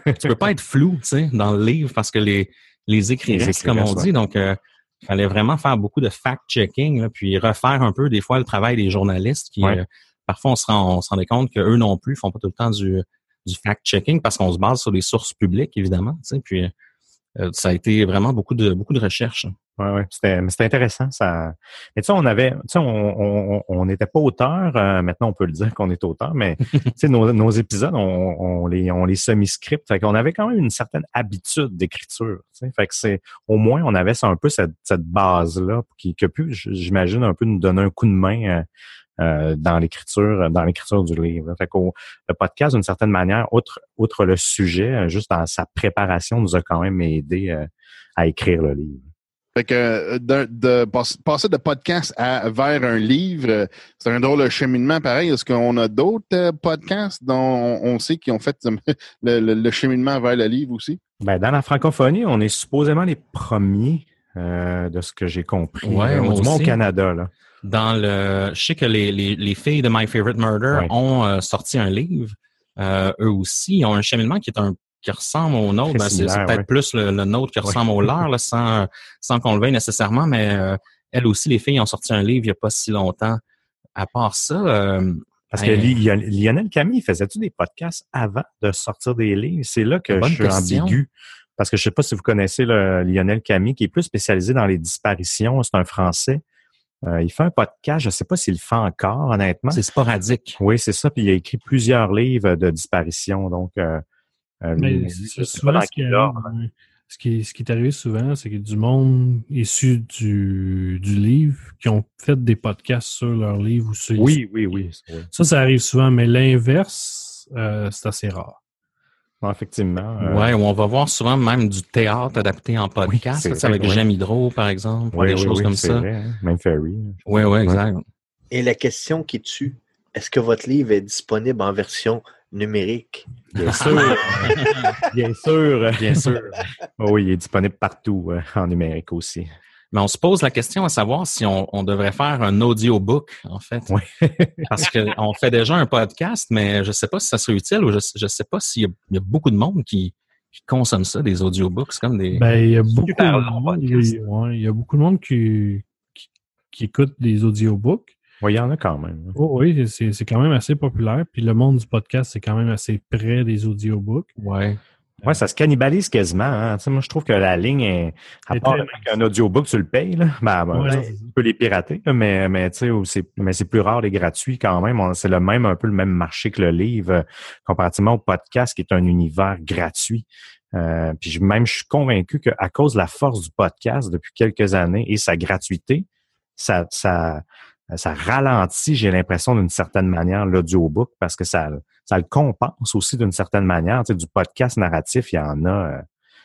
tu peux pas être flou, tu sais, dans le livre parce que les, les écrits restent, comme on dit. Donc, euh, il fallait vraiment faire beaucoup de fact-checking, puis refaire un peu, des fois, le travail des journalistes qui, euh, parfois, on se, rend, on se rendait compte qu'eux non plus font pas tout le temps du, du fact-checking parce qu'on se base sur les sources publiques, évidemment, tu sais, puis euh, ça a été vraiment beaucoup de, beaucoup de recherches. Ouais, ouais. C'était intéressant. Ça... Mais tu sais, on avait, tu sais, on n'était pas auteur. Euh, maintenant, on peut le dire qu'on est auteur, mais tu sais, nos, nos, épisodes, on, on, les, on les semi-script. Fait qu'on avait quand même une certaine habitude d'écriture. Tu sais. Fait que c'est, au moins, on avait un peu cette, cette base-là qui, qui a pu, j'imagine, un peu nous donner un coup de main. Euh, euh dans l'écriture, dans l'écriture du livre. Fait qu'au le podcast, d'une certaine manière, outre, outre le sujet, euh, juste dans sa préparation, nous a quand même aidé à écrire le livre. Fait que euh, de, passer de podcast à, vers un livre, euh, c'est un drôle de cheminement pareil. Est-ce qu'on a d'autres euh, podcasts dont on, sait qui ont fait le, cheminement vers le livre aussi? Ben, dans la francophonie, on est supposément les premiers de ce que j'ai compris. Ouais, du moins au Canada. Là. Dans le, je sais que les, les, filles de My Favorite Murder ont sorti un livre. eux aussi, ils ont un cheminement qui est un qui ressemble au nôtre. Ben, c'est peut-être plus le, nôtre qui ressemble au leur, sans, sans qu'on le veuille nécessairement, mais euh, elles aussi, les filles ont sorti un livre il n'y a pas si longtemps. À part ça. Euh, parce que Lionel Camille, faisait-tu des podcasts avant de sortir des livres? C'est là que je suis ambigu. Parce que je ne sais pas si vous connaissez le, Lionel Camille, qui est plus spécialisé dans les disparitions. C'est un Français. Euh, il fait un podcast, je ne sais pas s'il le fait encore, honnêtement. C'est sporadique. Oui, c'est ça. Puis il a écrit plusieurs livres de disparitions. Donc, euh, mais souvent, ce qui, ce, qui, ce qui, est arrivé souvent, c'est que du monde issu du, du livre qui ont fait des podcasts sur leur livre ou sur Oui, oui, oui. Ça, ça arrive souvent, mais l'inverse, euh, c'est assez rare. effectivement. Euh... Ouais, on va voir souvent même du théâtre adapté en podcast, oui, avec Hydro, par exemple, ou des choses comme ça. Vrai, hein. Même Ferry. Oui, oui, exact. Et la question qui tue, est-ce que votre livre est disponible en version numérique? Bien sûr. Bien sûr. Bien sûr. oui, il est disponible partout euh, en numérique aussi. Mais on se pose la question à savoir si on, devrait faire un audiobook, en fait. Oui. Parce qu'on fait déjà un podcast, mais je ne sais pas si ça serait utile ou je ne sais pas s'il y, a beaucoup de monde qui, consomme ça, des audiobooks, comme des. Ben, il y a beaucoup de monde, il y a beaucoup de monde qui, qui, qui écoute des audiobooks. Oui, il y en a quand même. Oh, oui, c'est quand même assez populaire. Puis le monde du podcast, c'est quand même assez près des audiobooks. Ouais. Ouais, ça se cannibalise quasiment. Hein. Tu sais, moi, je trouve que la ligne est. À part qu'un audiobook, tu le payes, là. Ben, ben tu peux les pirater, mais, mais tu sais, mais c'est plus rare les gratuits quand même. C'est le même, un peu le même marché que le livre, comparativement au podcast qui est un univers gratuit. Euh, puis même, je suis convaincu qu'à cause de la force du podcast depuis quelques années et sa gratuité, ça, ça, euh, ça ralentit, j'ai l'impression, d'une certaine manière, l'audiobook parce que ça, ça le compense aussi d'une certaine manière. Tu sais, du podcast narratif, il y en a. Euh,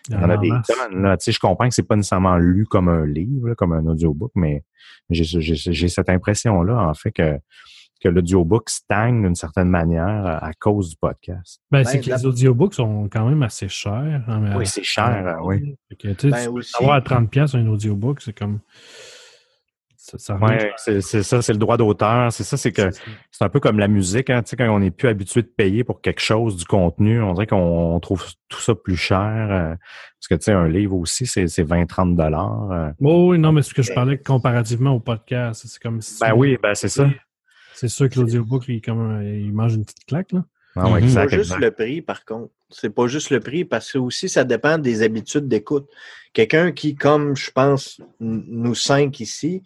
il y en a des tonnes. Là. Tu sais, je comprends que c'est pas nécessairement lu comme un livre, comme un audiobook, mais j'ai cette impression-là, en fait, que, que l'audiobook stagne d'une certaine manière à cause du podcast. Ben, c'est ben, que les audiobooks sont quand même assez chers. Hein, oui, c'est cher, oui. Que, tu sais, ben, avoir 30$ un audiobook, c'est comme c'est ça, c'est le droit d'auteur. C'est ça, c'est que c'est un peu comme la musique. Hein, quand on n'est plus habitué de payer pour quelque chose, du contenu, on dirait qu'on trouve tout ça plus cher. Euh, parce que tu sais, un livre aussi, c'est 20-30 dollars. Euh. oui, non, mais ce que je parlais comparativement au podcast, c'est comme Ben oui, ben c'est ça. C'est sûr que l'audiobook, il, il mange une petite claque, là. Ah, ouais, c'est pas juste le prix, par contre. C'est pas juste le prix, parce que aussi, ça dépend des habitudes d'écoute. Quelqu'un qui, comme je pense, nous cinq ici,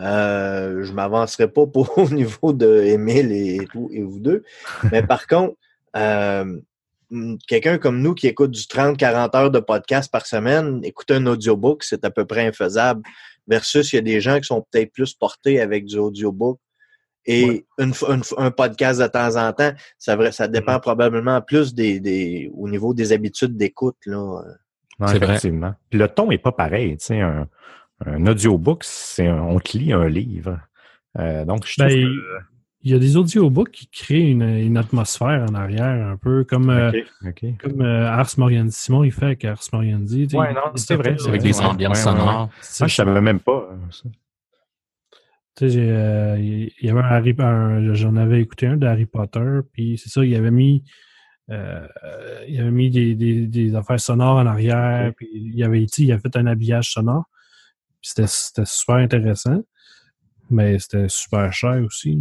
euh, je ne m'avancerai pas pour, au niveau de Émile et, et vous deux. Mais par contre, euh, quelqu'un comme nous qui écoute du 30-40 heures de podcast par semaine, écouter un audiobook, c'est à peu près infaisable. Versus, il y a des gens qui sont peut-être plus portés avec du audiobook. Et un podcast de temps en temps, ça, vrai, ça dépend mm-hmm. probablement plus des, des, au niveau des habitudes d'écoute. Là. c'est effectivement. Puis le ton n'est pas pareil. Tu sais, un, un audiobook, c'est on te lit un livre. Euh, donc, je ben, Il y a des audiobooks qui créent une, atmosphère en arrière, un peu comme, euh, comme euh, Ars Moriendi. il fait avec Ars Moriendi. Oui, non, c'est vrai. C'est avec des ambiances sonores. Ça, je savais même pas. Tu sais, il y avait un Harry j'en avais écouté un de Harry Potter, puis c'est ça, il avait mis il avait mis des, des, affaires sonores en arrière, puis il avait, il avait fait un habillage sonore. C'était super intéressant, mais c'était super cher aussi.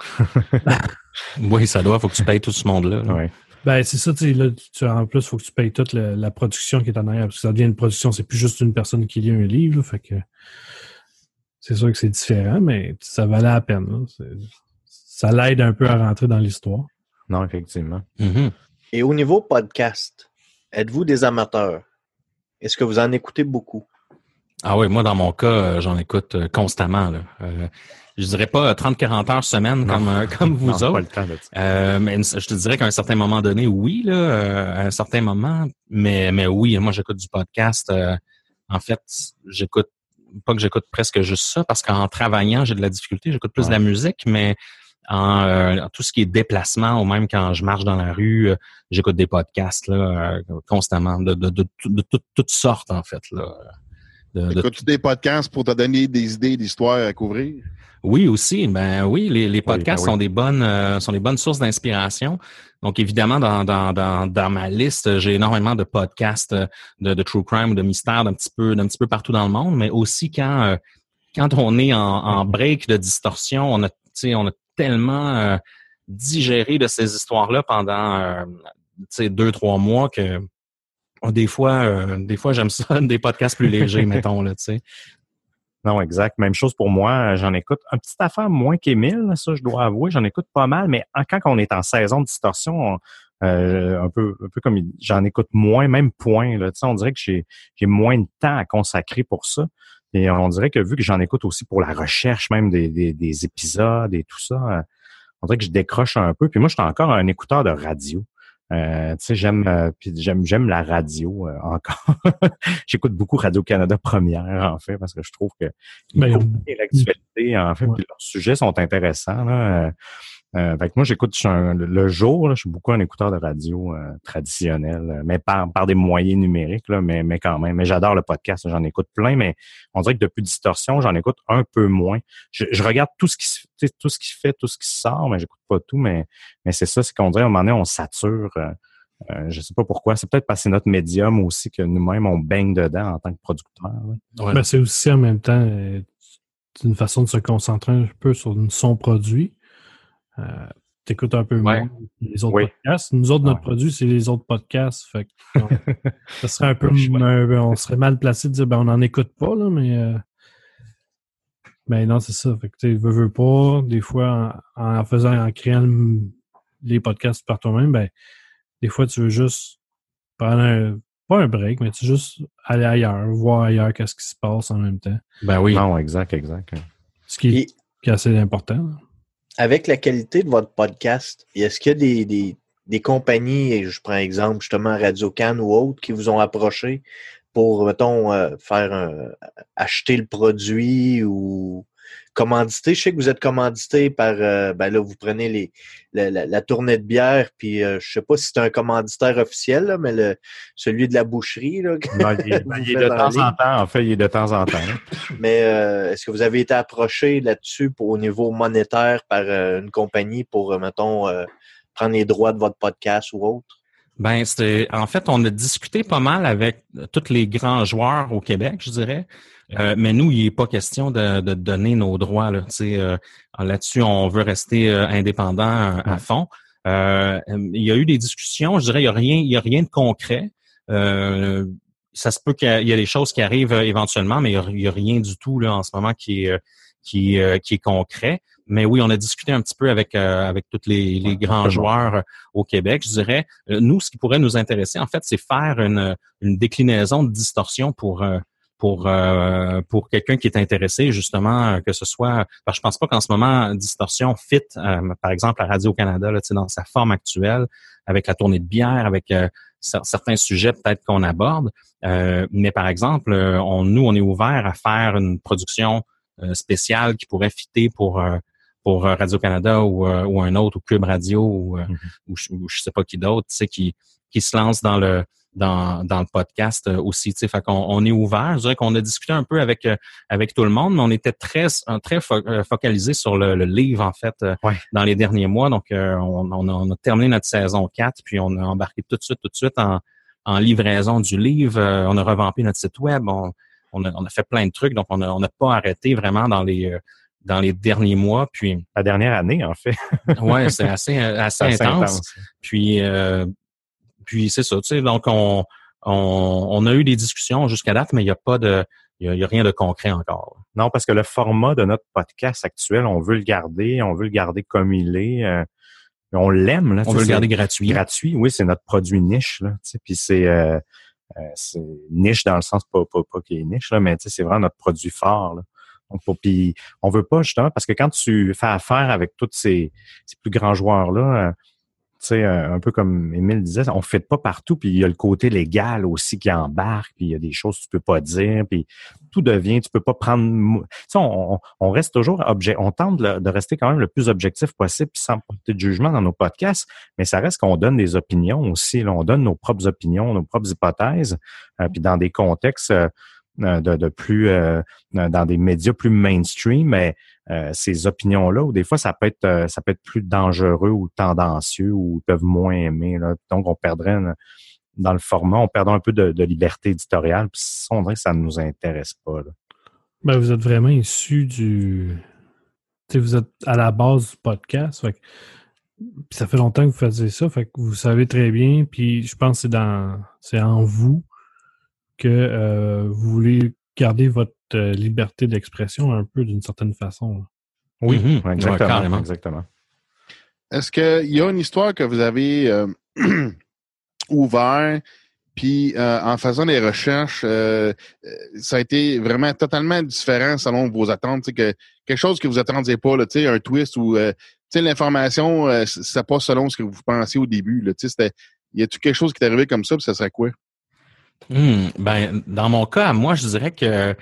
oui, ça doit, il faut que tu payes tout ce monde-là. Ben, c'est ça, tu là, en plus, il faut que tu payes toute la, production qui est en arrière, parce que ça devient une production, c'est plus juste une personne qui lit un livre, fait que c'est sûr que c'est différent, mais ça valait la peine. Ça l'aide un peu à rentrer dans l'histoire. Non, effectivement. Mm-hmm. Et au niveau podcast, êtes-vous des amateurs? Est-ce que vous en écoutez beaucoup? Ah oui, moi, dans mon cas, euh, j'en écoute euh, constamment. Là. Euh, je dirais pas 30-40 heures semaine comme, comme vous autres. Pas le temps mais je te dirais qu'à un certain moment donné, oui, là, à un certain moment, mais, mais oui, moi j'écoute du podcast. en fait, j'écoute pas que j'écoute presque juste ça, parce qu'en travaillant, j'ai de la difficulté, j'écoute plus de la musique, mais en, tout ce qui est déplacement, ou même quand je marche dans la rue, j'écoute des podcasts là, constamment, de, de, de, de, toutes sortes, en fait. Là. Écoutes-tu des podcasts pour te donner des idées d'histoires à couvrir? Oui, aussi. Ben oui, les, les podcasts ben sont des bonnes euh, sont des bonnes sources d'inspiration. Donc évidemment, dans, dans, dans, dans ma liste, j'ai énormément de podcasts euh, de, de true crime ou de mystère d'un petit peu d'un petit peu partout dans le monde, mais aussi quand euh, quand on est en, en, break de distorsion, on a on a tellement digéré de ces histoires-là pendant deux, trois mois que des fois, euh, des fois j'aime ça, des podcasts plus légers, mettons, là, tu sais. Non, exact. Même chose pour moi. J'en écoute un petit affaire moins qu'Émile, ça, je dois avouer. J'en écoute pas mal, mais quand on est en saison de distorsion, euh, un peu un peu comme j'en écoute moins, même point. Là, on dirait que j'ai j'ai moins de temps à consacrer pour ça. Et on dirait que vu que j'en écoute aussi pour la recherche même des, des, des épisodes et tout ça, euh, on dirait que je décroche un peu. Puis moi, je suis encore un écouteur de radio. Euh, tu sais, j'aime euh, j'aime j'aime la radio euh, encore. J'écoute beaucoup Radio Canada Première en fait parce que je trouve que ben, l'actualité en fait, puis leurs sujets sont intéressants là. Euh, moi, j'écoute le jour, je suis beaucoup un écouteur de radio euh, traditionnel, euh, mais par, par des moyens numériques, là, mais, mais quand même. Mais j'adore le podcast, j'en écoute plein, mais on dirait que depuis Distorsion, j'en écoute un peu moins. Je, regarde tout ce qui se tout ce qui fait, tout ce qui sort, mais j'écoute pas tout, mais, mais c'est ça, c'est qu'on dirait à un moment donné, on sature. Euh, je sais pas pourquoi. C'est peut-être parce que c'est notre médium aussi que nous-mêmes, on baigne dedans en tant que producteur. Ben, c'est aussi en même temps une façon de se concentrer un peu sur son produit. Euh, tu écoutes un peu moins les autres podcasts. Nous autres, notre produit, c'est les autres podcasts. Fait ça serait un peu. on serait mal placé de dire ben, on n'en écoute pas, là, mais. Euh, ben non, c'est ça. Fait que tu veux, veux pas. Des fois, en, faisant, en créant les podcasts par toi-même, ben, des fois, tu veux juste prendre un, pas un break, mais tu veux juste aller ailleurs, voir ailleurs qu'est-ce qui se passe en même temps. Ben oui. Non, exact, exact. Ce qui, est assez important avec la qualité de votre podcast, est-ce qu'il y a des, des, des, compagnies, je prends exemple justement Radio Can ou autres, qui vous ont approché pour, mettons, euh, faire acheter le produit ou commandité. Je sais que vous êtes commandité par, euh, ben là, vous prenez les, la, tournée de bière, puis euh, je sais pas si c'est un commanditaire officiel, mais le, celui de la boucherie. Là, il, est, ben, de temps en temps, en fait, il est de temps en temps. mais euh, est-ce que vous avez été approché là-dessus au niveau monétaire par une compagnie pour, mettons, prendre les droits de votre podcast ou autre? Ben, c'est en fait, on a discuté pas mal avec tous les grands joueurs au Québec, je dirais. Euh, mais nous, il n'est pas question de, de, donner nos droits. Là, euh, là-dessus, on veut rester euh, indépendant à fond. il y a eu des discussions, je dirais, il n'y a rien, il y a rien de concret. ça se peut qu'il y, ait des choses qui arrivent éventuellement, mais il n'y a, rien du tout là en ce moment qui est qui, qui est concret. Mais oui, on a discuté un petit peu avec avec tous les, les grands joueurs au Québec. Je dirais, nous, ce qui pourrait nous intéresser, en fait, c'est faire une, une déclinaison de distorsion pour pour euh, pour quelqu'un qui est intéressé justement que ce soit parce que je pense pas qu'en ce moment distorsion fit euh, par exemple à Radio Canada là, dans sa forme actuelle avec la tournée de bière avec euh, certains sujets peut-être qu'on aborde mais par exemple on nous on est ouvert à faire une production spéciale qui pourrait fitter pour pour Radio Canada ou, ou un autre ou Cube Radio ou, mm-hmm. ou, ou, je sais pas qui d'autre tu sais qui qui se lance dans le dans, dans le podcast euh, aussi. Fait qu'on on est ouvert. Je dirais qu'on a discuté un peu avec euh, avec tout le monde, mais on était très très euh, focalisé sur le, livre en fait dans les derniers mois. Donc on, on, a, terminé notre saison 4, puis on a embarqué tout de suite tout de suite en, en livraison du livre. on a revampé notre site web. On, on, a, on a fait plein de trucs, donc on n'a on pas arrêté vraiment dans les dans les derniers mois. Puis la dernière année, en fait. ouais, c'est assez, assez, intense. Puis, euh, puis c'est ça. Tu sais, donc on, on, a eu des discussions jusqu'à date, mais il n'y a pas de, il y a, rien de concret encore. Non, parce que le format de notre podcast actuel, on veut le garder, on veut le garder comme il est. Euh, on l'aime. Là, on veut le garder gratuit. Gratuit, oui, c'est notre produit niche. Là, puis c'est euh, c'est niche dans le sens pas, pas, pas qu'il est niche, là, mais c'est vraiment notre produit fort. Là. Donc, on veut pas justement parce que quand tu fais affaire avec tous ces, ces plus grands joueurs là, euh, sais, un peu comme Émile disait, on fait pas partout, puis il y a le côté légal aussi qui embarque, puis il y a des choses que tu peux pas dire, puis tout devient, tu peux pas prendre. On, on, reste toujours objet, on tente de rester quand même le plus objectif possible, sans porter de jugement dans nos podcasts, mais ça reste qu'on donne des opinions aussi, on donne nos propres opinions, nos propres hypothèses, euh, puis dans des contextes euh, de, plus euh, dans des médias plus mainstream, mais euh, ces opinions-là, ou des fois, ça peut être plus dangereux ou tendancieux ou peuvent moins aimer. Là. Donc, on perdrait dans le format, on perdrait un peu de, liberté éditoriale. Puis ça, on ça ne nous intéresse pas. Ben, vous êtes vraiment issu du. vous êtes à la base du podcast. Ça fait longtemps que vous faisiez ça. Fait que vous savez très bien. Puis je pense que c'est dans c'est en vous que euh, vous voulez garder votre euh, liberté d'expression un peu d'une certaine façon. Oui, mm-hmm. exactement. exactement. Est-ce qu'il y a une histoire que vous avez euh, ouvert, puis en faisant des recherches, ça a été vraiment totalement différent selon vos attentes? Que, quelque chose que vous attendiez pas, là, un twist ou l'information, c'est pas selon ce que vous pensiez au début. Là, y a-t-il quelque chose qui est arrivé comme ça, puis ça serait quoi? Hmm, ben, dans mon cas, moi, je dirais que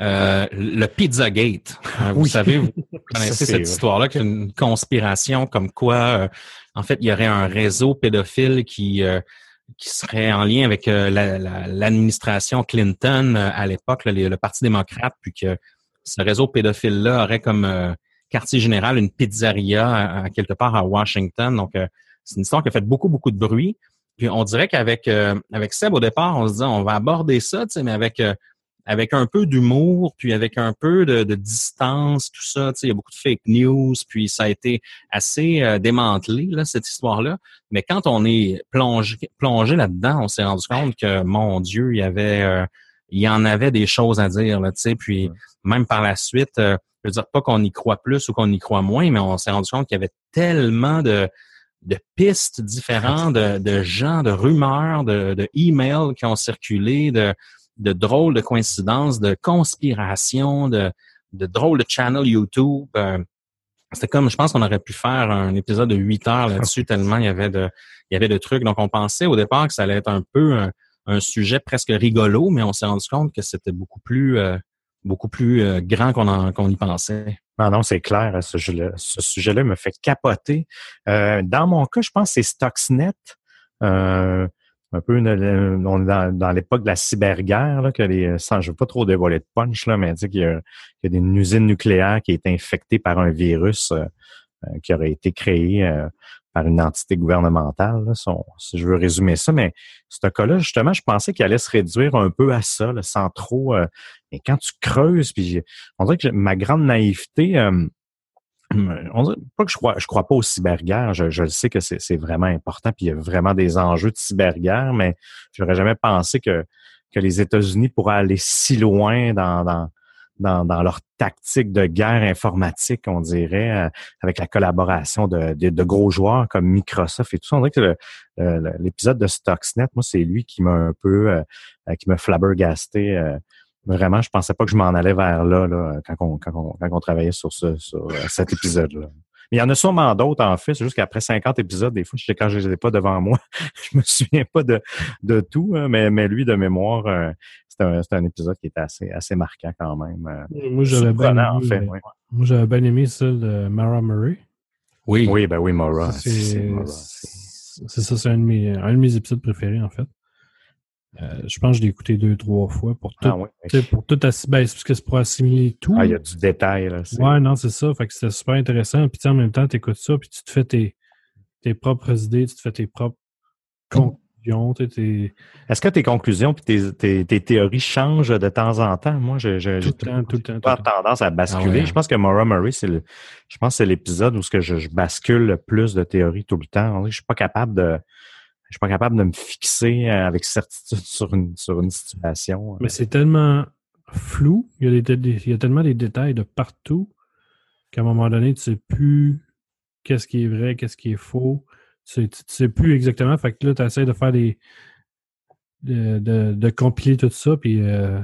euh, le Pizzagate. Hein, vous savez, vous connaissez cette histoire-là, qui est une conspiration comme quoi, euh, en fait, il y aurait un réseau pédophile qui euh, qui serait en lien avec l'administration Clinton à l'époque, le, Parti démocrate, puis que ce réseau pédophile-là aurait comme quartier général une pizzeria quelque part à Washington. Donc, c'est une histoire qui a fait beaucoup, beaucoup de bruit. Puis on dirait qu'avec euh, avec Seb au départ, on se dit on va aborder ça, mais avec euh, avec un peu d'humour, puis avec un peu de, distance, tout ça. Il y a beaucoup de fake news, puis ça a été assez euh, démantelé là cette histoire-là. Mais quand on est plongé plongé là-dedans, on s'est rendu compte que mon Dieu, il y avait il y en avait des choses à dire là, tu sais. Puis même par la suite, je veux dire pas qu'on y croit plus ou qu'on y croit moins, mais on s'est rendu compte qu'il y avait tellement de de pistes différentes, de, de gens, de rumeurs, de, de emails qui ont circulé, de, drôles de coïncidences, de conspirations, de, de drôles de channels YouTube. Euh, c'était comme, je pense qu'on aurait pu faire un épisode de 8 heures là-dessus tellement il y avait de, il y avait de trucs. Donc, on pensait au départ que ça allait être un peu un, sujet presque rigolo, mais on s'est rendu compte que c'était beaucoup plus, euh, beaucoup plus euh, grand qu'on qu'on y pensait. Non, non, c'est clair. Ce, sujet-là me fait capoter. Euh, dans mon cas, je pense que c'est Stuxnet. Euh, un peu on est dans, l'époque de la cyberguerre, là, que les, sans, je veux pas trop dévoiler de punch, mais qu'il y, a, qu'il y a une usine nucléaire qui est infectée par un virus euh, qui aurait été créé par une entité gouvernementale, si je veux résumer ça. Mais ce cas-là, justement, je pensais qu'il allait se réduire un peu à ça, sans trop. Euh, mais quand tu creuses, puis on dirait que ma grande naïveté, euh, on dirait pas que je crois, je crois pas aux cyberguerres. Je, je sais que c'est vraiment important, puis il y a vraiment des enjeux de cyberguerre, mais j'aurais jamais pensé que que les États-Unis pourraient aller si loin dans, dans dans, leur tactique de guerre informatique, on dirait, euh, avec la collaboration de, de, gros joueurs comme Microsoft et tout ça. On dirait que l'épisode de Stuxnet, moi, c'est lui qui m'a un peu, euh, euh, qui m'a flabbergasté. Vraiment, je pensais pas que je m'en allais vers là, là quand, on, quand, on, quand on travaillait sur, ce, sur cet épisode-là. Mais il y en a sûrement d'autres, en fait. C'est juste qu'après 50 épisodes, des fois, quand je les ai pas devant moi, je me souviens pas de, de tout. Hein, mais, mais lui, de mémoire, euh, c'était un, un, épisode qui était assez, assez marquant quand même. Euh, moi, j'avais bien aimé, en fait, moi, j'avais bien aimé celle de Mara Murray. Oui. Oui, ben oui, Mara. C'est ça, c'est un, de mes, un de mes épisodes préférés, en fait. Euh, je pense que je l'ai écouté deux, trois fois pour tout. Ah, pour tout ben, parce que c'est pour assimiler tout. Ah, il y a du détail, là. Ouais, non, c'est ça. Fait que c'était super intéressant. Puis en même temps, tu écoutes ça, puis tu te fais tes, tes propres idées, tu te fais tes propres conclusions. Est-ce que tes conclusions et tes, théories changent de temps en temps? Moi, j'ai pas tendance à basculer. Ah je pense que Maura Murray, c'est le, je pense c'est l'épisode où ce que je, bascule le plus de théories tout le temps. Je suis pas capable de je suis pas capable de me fixer avec certitude sur une, sur une situation. Mais c'est tellement flou, il y, a il y a tellement des détails de partout qu'à un moment donné, tu sais plus qu'est-ce qui est vrai, qu'est-ce qui est faux. Tu ne sais plus exactement. Fait que là, tu essaies de faire des. de, compiler tout ça, puis euh,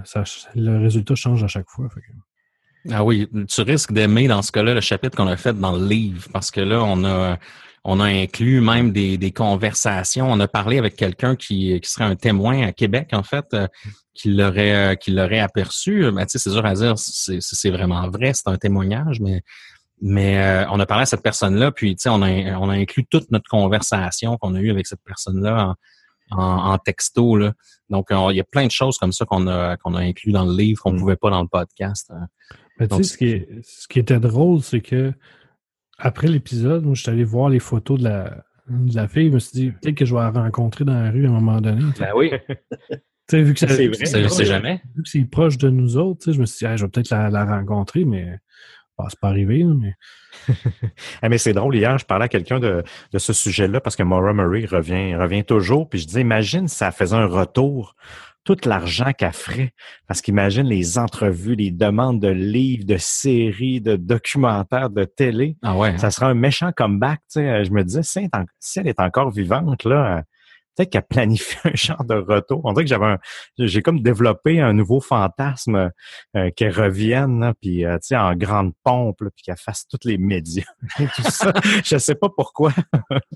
le résultat change à chaque fois. Ah oui, tu risques d'aimer dans ce cas-là le chapitre qu'on a fait dans le livre, parce que là, on a on a inclus même des, conversations. On a parlé avec quelqu'un qui, serait un témoin à Québec, en fait, euh, qui l'aurait euh, qui l'aurait aperçu. Ben, c'est dur à dire, c'est vraiment vrai, c'est un témoignage, mais mais euh, on a parlé à cette personne-là, puis on a, on a inclus toute notre conversation qu'on a eue avec cette personne-là en, texto. Là. Donc, il y a plein de choses comme ça qu'on a, qu'on a inclus dans le livre qu'on ne mm. pouvait pas dans le podcast. Hein. Mais tu sais, ce qui, ce qui était drôle, c'est que après l'épisode, moi, je suis allé voir les photos de la, de la fille. Je me suis dit, peut-être que je vais la rencontrer dans la rue à un moment donné. Ben oui. Tu sais, vu que c'est vrai, jamais. Vu que c'est proche de nous autres, je me suis dit, je vais peut-être la, rencontrer, mais c'est pas arrivé. Mais, ah, mais c'est drôle, hier, je parlais à quelqu'un de, de, ce sujet-là parce que Maura Murray revient, revient toujours. Puis je disais, imagine si ça faisait un retour tout l'argent qu'elle ferait. Parce qu'imagine les entrevues, les demandes de livres, de séries, de documentaires, de télé. Ah ouais. Ça sera un méchant comeback. Tu sais. Je me disais, si elle, est encore vivante, là, peut-être qu'elle planifie un genre de retour. On dirait que j'avais un, j'ai comme développé un nouveau fantasme euh, qu'elle revienne, puis euh, tu sais, en grande pompe, puis qu'elle fasse tous les médias. tout ça. Je sais pas pourquoi.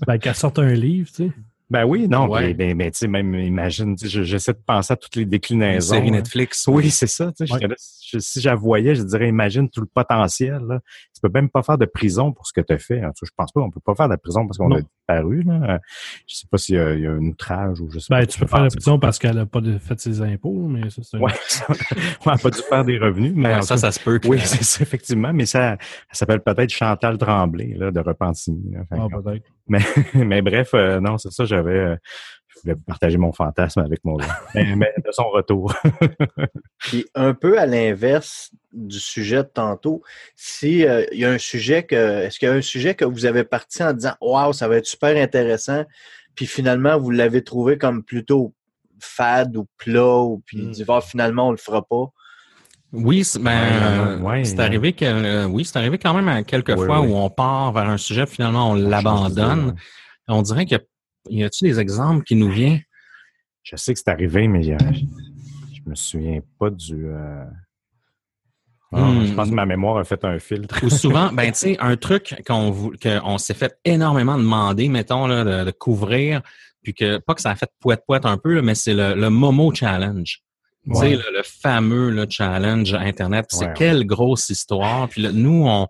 ben, qu'elle sorte un livre, tu sais. Ben oui, non, mais, ben, ben, tu sais, même imagine, j'essaie de penser à toutes les déclinaisons. Série Netflix. Oui, c'est ça. Tu sais, si je voyais, je dirais, imagine tout le potentiel. Là. Peux même pas faire de prison pour ce que tu as fait. Je pense pas qu'on peut pas faire de prison parce qu'on a disparu. Là. Je sais pas s'il y, a un outrage ou je sais ben, pas. Tu peux faire de prison parce qu'elle n'a pas fait ses impôts, mais ça, c'est... Ouais, elle n'a pas dû faire des revenus. Mais ça, ça se peut. Oui, c'est ça, effectivement. Mais ça, ça s'appelle peut-être Chantal Tremblay là, de Repentigny. ah, peut-être. Mais, mais bref, euh, non, c'est ça, j'avais euh, je voulais partager mon fantasme avec mon mais, mais de son retour. Puis un peu à l'inverse du sujet de tantôt, si euh, il y a un sujet que est-ce qu'il y a un sujet que vous avez parti en disant Waouh, ça va être super intéressant, puis finalement vous l'avez trouvé comme plutôt fade ou plat, ou puis mmh. Ah, finalement on le fera pas? Oui, ben, c'est arrivé que oui, c'est arrivé quand même à quelques fois où on part vers un sujet, finalement on l'abandonne. On dirait qu'il y a, t il des exemples qui nous viennent? Je sais que c'est arrivé, mais je, je me souviens pas du. Euh, ah, je hmm. pense que ma mémoire a fait un filtre. Ou souvent, ben tu sais, un truc qu'on s'est fait énormément demander, mettons, là, de, couvrir, puis que pas que ça a fait poète poète un peu, mais c'est le, le Momo Challenge. Tu sais, le, fameux le challenge Internet, c'est quelle grosse histoire. Puis nous, on,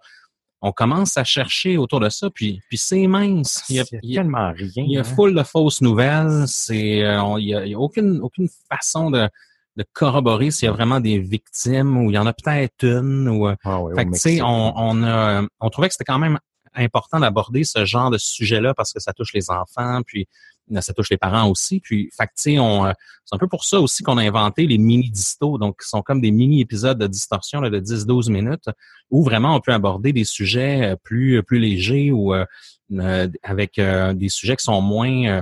on commence à chercher autour de ça, puis, puis c'est mince. Il y a, tellement rien. Il y a hein. full de fausses nouvelles. C'est, euh, il, y a, aucune, aucune façon de, de corroborer s'il y a vraiment des victimes ou il y en a peut-être une. Ou, euh, ah fait que, tu sais, on, on, a, on trouvait que c'était quand même important d'aborder ce genre de sujet-là parce que ça touche les enfants, puis ça touche les parents aussi. Puis, fait euh, c'est un peu pour ça aussi qu'on a inventé les mini-distos. Donc, qui sont comme des mini-épisodes de distorsion là, de 10-12 minutes où vraiment on peut aborder des sujets euh, plus, plus légers ou euh, avec des sujets qui sont moins,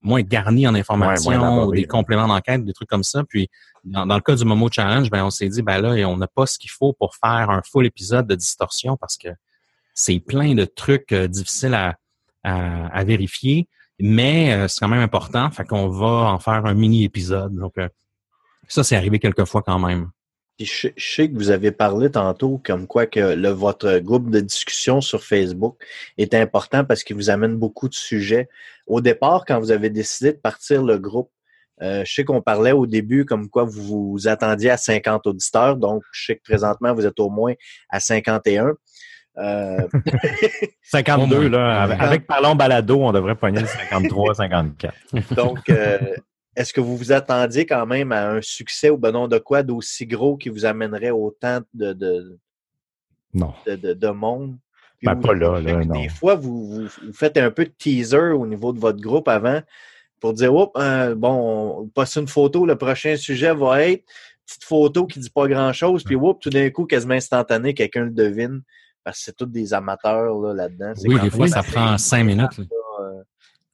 moins garnis en information ou des compléments d'enquête, des trucs comme ça. Puis, dans, le cas du Momo Challenge, ben, on s'est dit, ben là, on n'a pas ce qu'il faut pour faire un full épisode de distorsion parce que c'est plein de trucs difficiles à, à vérifier mais euh, c'est quand même important, fait qu'on va en faire un mini-épisode. Donc, euh, ça, c'est arrivé quelques fois quand même. je, sais que vous avez parlé tantôt comme quoi que le, votre groupe de discussion sur Facebook est important parce qu'il vous amène beaucoup de sujets. Au départ, quand vous avez décidé de partir le groupe, euh, je sais qu'on parlait au début comme quoi vous vous attendiez à 50 auditeurs, donc je sais que présentement vous êtes au moins à 51. 52, euh, là. Avec, Parlons Balado, on devrait pogner 53, 54. Donc, euh, est-ce que vous vous attendiez quand même à un succès ou ben non de quoi d'aussi gros qui vous amènerait autant de, de, non. de, monde? Ben, pas là, là, non. Des fois, vous, vous, faites un peu de teaser au niveau de votre groupe avant. pour dire, Oups, euh, bon, on passe une photo, le prochain sujet va être petite photo qui dit pas grand-chose, puis whoop, tout d'un coup, quasiment instantané, quelqu'un le devine. Parce que c'est tous des amateurs là-dedans. oui, des fois, ça prend cinq minutes.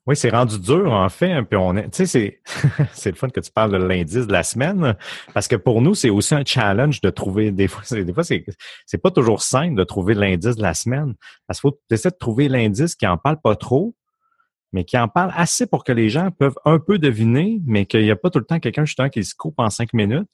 Oui, c'est rendu dur, en fait. Puis on est, tu sais, c'est, c'est le fun que tu parles de l'indice de la semaine, parce que pour nous, c'est aussi un challenge de trouver, des fois, c'est, des fois, c'est, c'est pas toujours simple de trouver l'indice de la semaine. Parce qu'il faut essayer de trouver l'indice qui en parle pas trop, mais qui en parle assez pour que les gens peuvent un peu deviner, mais qu'il n'y a pas tout le temps quelqu'un justement qui se coupe en cinq minutes.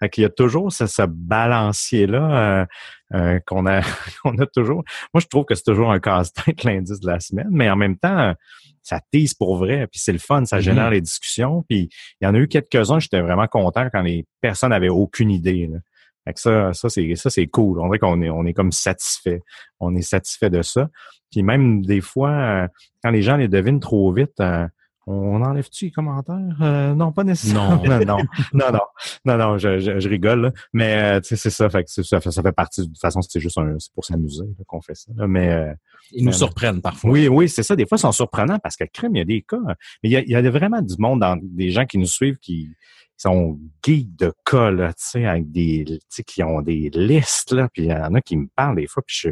Fait qu'il y a toujours ce, ce balancier-là euh, euh, qu'on a qu'on a toujours. Moi, je trouve que c'est toujours un casse-tête l'indice de la semaine, mais en même temps, ça tease pour vrai, puis c'est le fun, ça génère mm-hmm. les discussions. Puis il y en a eu quelques-uns, j'étais vraiment content quand les personnes avaient aucune idée. Là. Fait que ça, ça c'est ça c'est cool. On dirait qu'on est on est comme satisfait. On est satisfait de ça. Puis même des fois, euh, quand les gens les devinent trop vite, euh, on enlève-tu les commentaires? Euh, non, pas nécessairement. Non, non, non, non, non, non, je, je, rigole. Mais c'est ça, fait que ça, ça fait partie. De toute façon, c'est juste un, pour s'amuser qu'on fait ça. Mais ils nous surprennent parfois. Oui, oui, c'est ça. Des fois, ils sont surprenants parce que crème, il y a des cas. Mais il y a, il y a vraiment du monde dans des gens qui nous suivent qui sont geeks de cas, là, tu sais, avec des, tu sais, qui ont des listes, là, puis il y en a qui me parlent des fois, puis je,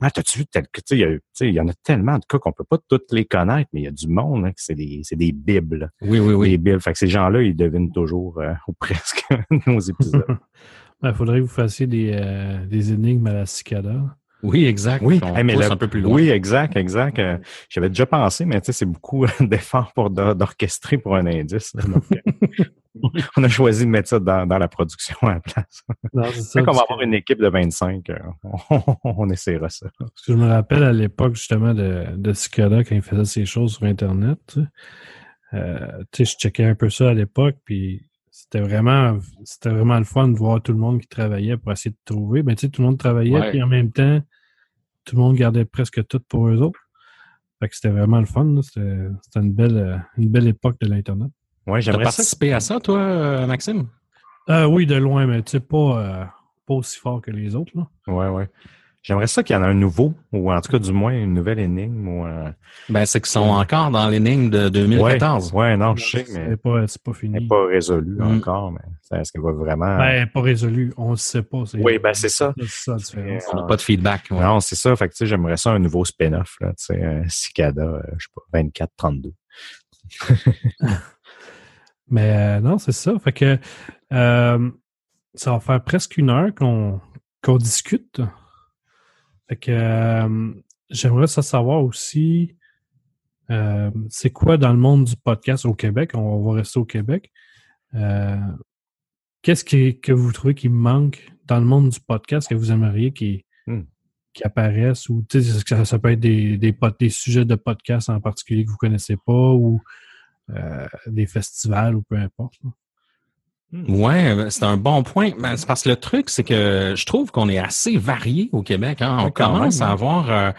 t'as-tu vu tel que, tu sais, il y en a tellement de cas qu'on peut pas toutes les connaître, mais il y a du monde, que c'est des, c'est des bibles. Oui, oui, oui. Des bibles. Fait que ces gens-là, ils devinent toujours, euh, ou presque, nos épisodes. Il faudrait que vous fassiez des, euh, des énigmes à la cicada. Oui, exact. Oui, mais un peu plus loin. Oui, exact, exact. Euh, j'avais déjà pensé, mais tu sais, c'est beaucoup d'efforts pour d'orchestrer pour un indice. on a choisi de mettre ça dans, la production à la place. c'est qu'on va avoir une équipe de 25. Euh, on, essaiera ça. Parce que je me rappelle à l'époque justement de, de Cicada quand il faisait ces choses sur Internet. Tu sais, euh, je checkais un peu ça à l'époque, puis c'était vraiment c'était vraiment le fun de voir tout le monde qui travaillait pour essayer de trouver. Ben, tu sais, tout le monde travaillait, puis en même temps, tout le monde gardait presque tout pour eux autres. Fait que c'était vraiment le fun. C'était une belle, une belle époque de l'Internet. Ouais, j'aimerais participer à ça, toi, euh, Maxime? Euh, oui, de loin, mais tu sais, pas, euh, pas aussi fort que les autres. Là. Ouais, ouais. J'aimerais ça qu'il y en ait un nouveau, ou en tout cas, du moins, une nouvelle énigme. Ou, Ben, c'est qu'ils sont encore dans l'énigme de 2014. Ouais, ouais non, je sais, mais. C'est pas, pas fini. n'est pas résolu mm. encore, mais est-ce qu'elle va vraiment. Ben, pas résolu. On ne sait pas. Oui, ben, c'est ça. ça on n'a pas de feedback. Non, c'est ça. Fait que, tu sais, j'aimerais ça un nouveau spin-off, là, tu sais, un Cicada, je sais pas, 24-32. Mais euh, non, c'est ça. Fait que euh, ça va faire presque une heure qu'on discute. Fait que euh, j'aimerais ça savoir aussi c'est quoi dans le monde du podcast au Québec? On va rester au Québec. Qu'est-ce que vous trouvez qui manque dans le monde du podcast que vous aimeriez qui, hmm. qui apparaisse? Ou ça, ça peut être des, des, des, sujets de podcast en particulier que vous connaissez pas ou euh, des festivals ou peu importe. Ouais, ben, c'est un bon point. C'est parce que le truc, c'est que je trouve qu'on est assez varié au Québec. Hein. On commence à avoir, euh,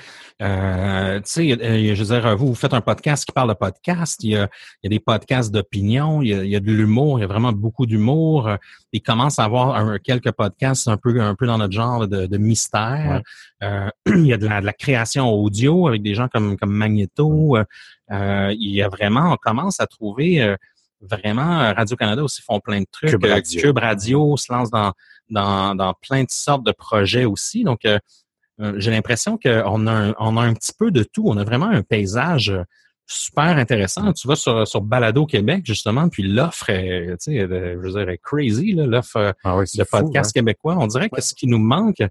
euh, tu sais, je veux dire, vous, vous faites un podcast qui parle de podcast. Il y a, il y a des podcasts d'opinion. Il, il, y a de l'humour. Il y a vraiment beaucoup d'humour. Il commence à avoir quelques podcasts un peu, un peu dans notre genre de, de mystère. il y a de la, de la, création audio avec des gens comme, comme Magneto. il y a vraiment, on commence à trouver vraiment, euh, Radio-Canada aussi font plein de trucs. Cube euh, Radio, se lance dans, dans, dans, plein de sortes de projets aussi. Donc, euh, j'ai l'impression qu'on a, un, on a un petit peu de tout. On a vraiment un paysage super intéressant. Tu vas sur, sur Balado Québec, justement, puis l'offre est, tu sais, je veux dire, est crazy, l'offre ah de podcast hein. québécois. On dirait que ce qui nous manque,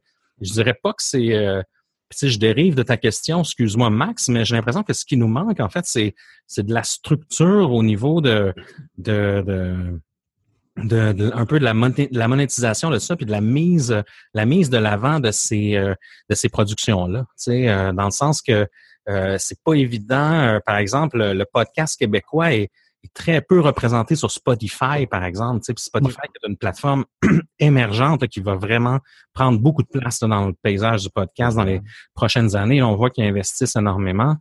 je dirais pas que c'est puis, je dérive de ta question, excuse-moi Max, mais j'ai l'impression que ce qui nous manque, en fait, c'est, c'est de la structure au niveau de, de, de, de, un peu de la, la monétisation de ça, puis de la mise, la mise de l'avant de ces, euh, de ces productions-là. Tu sais, euh, dans le sens que euh, c'est pas évident. Euh, par exemple, le podcast québécois est, très peu représenté sur Spotify, par exemple. Tu sais, Spotify est une plateforme émergente qui va vraiment prendre beaucoup de place dans le paysage du podcast dans les prochaines années. on voit qu'ils investissent énormément.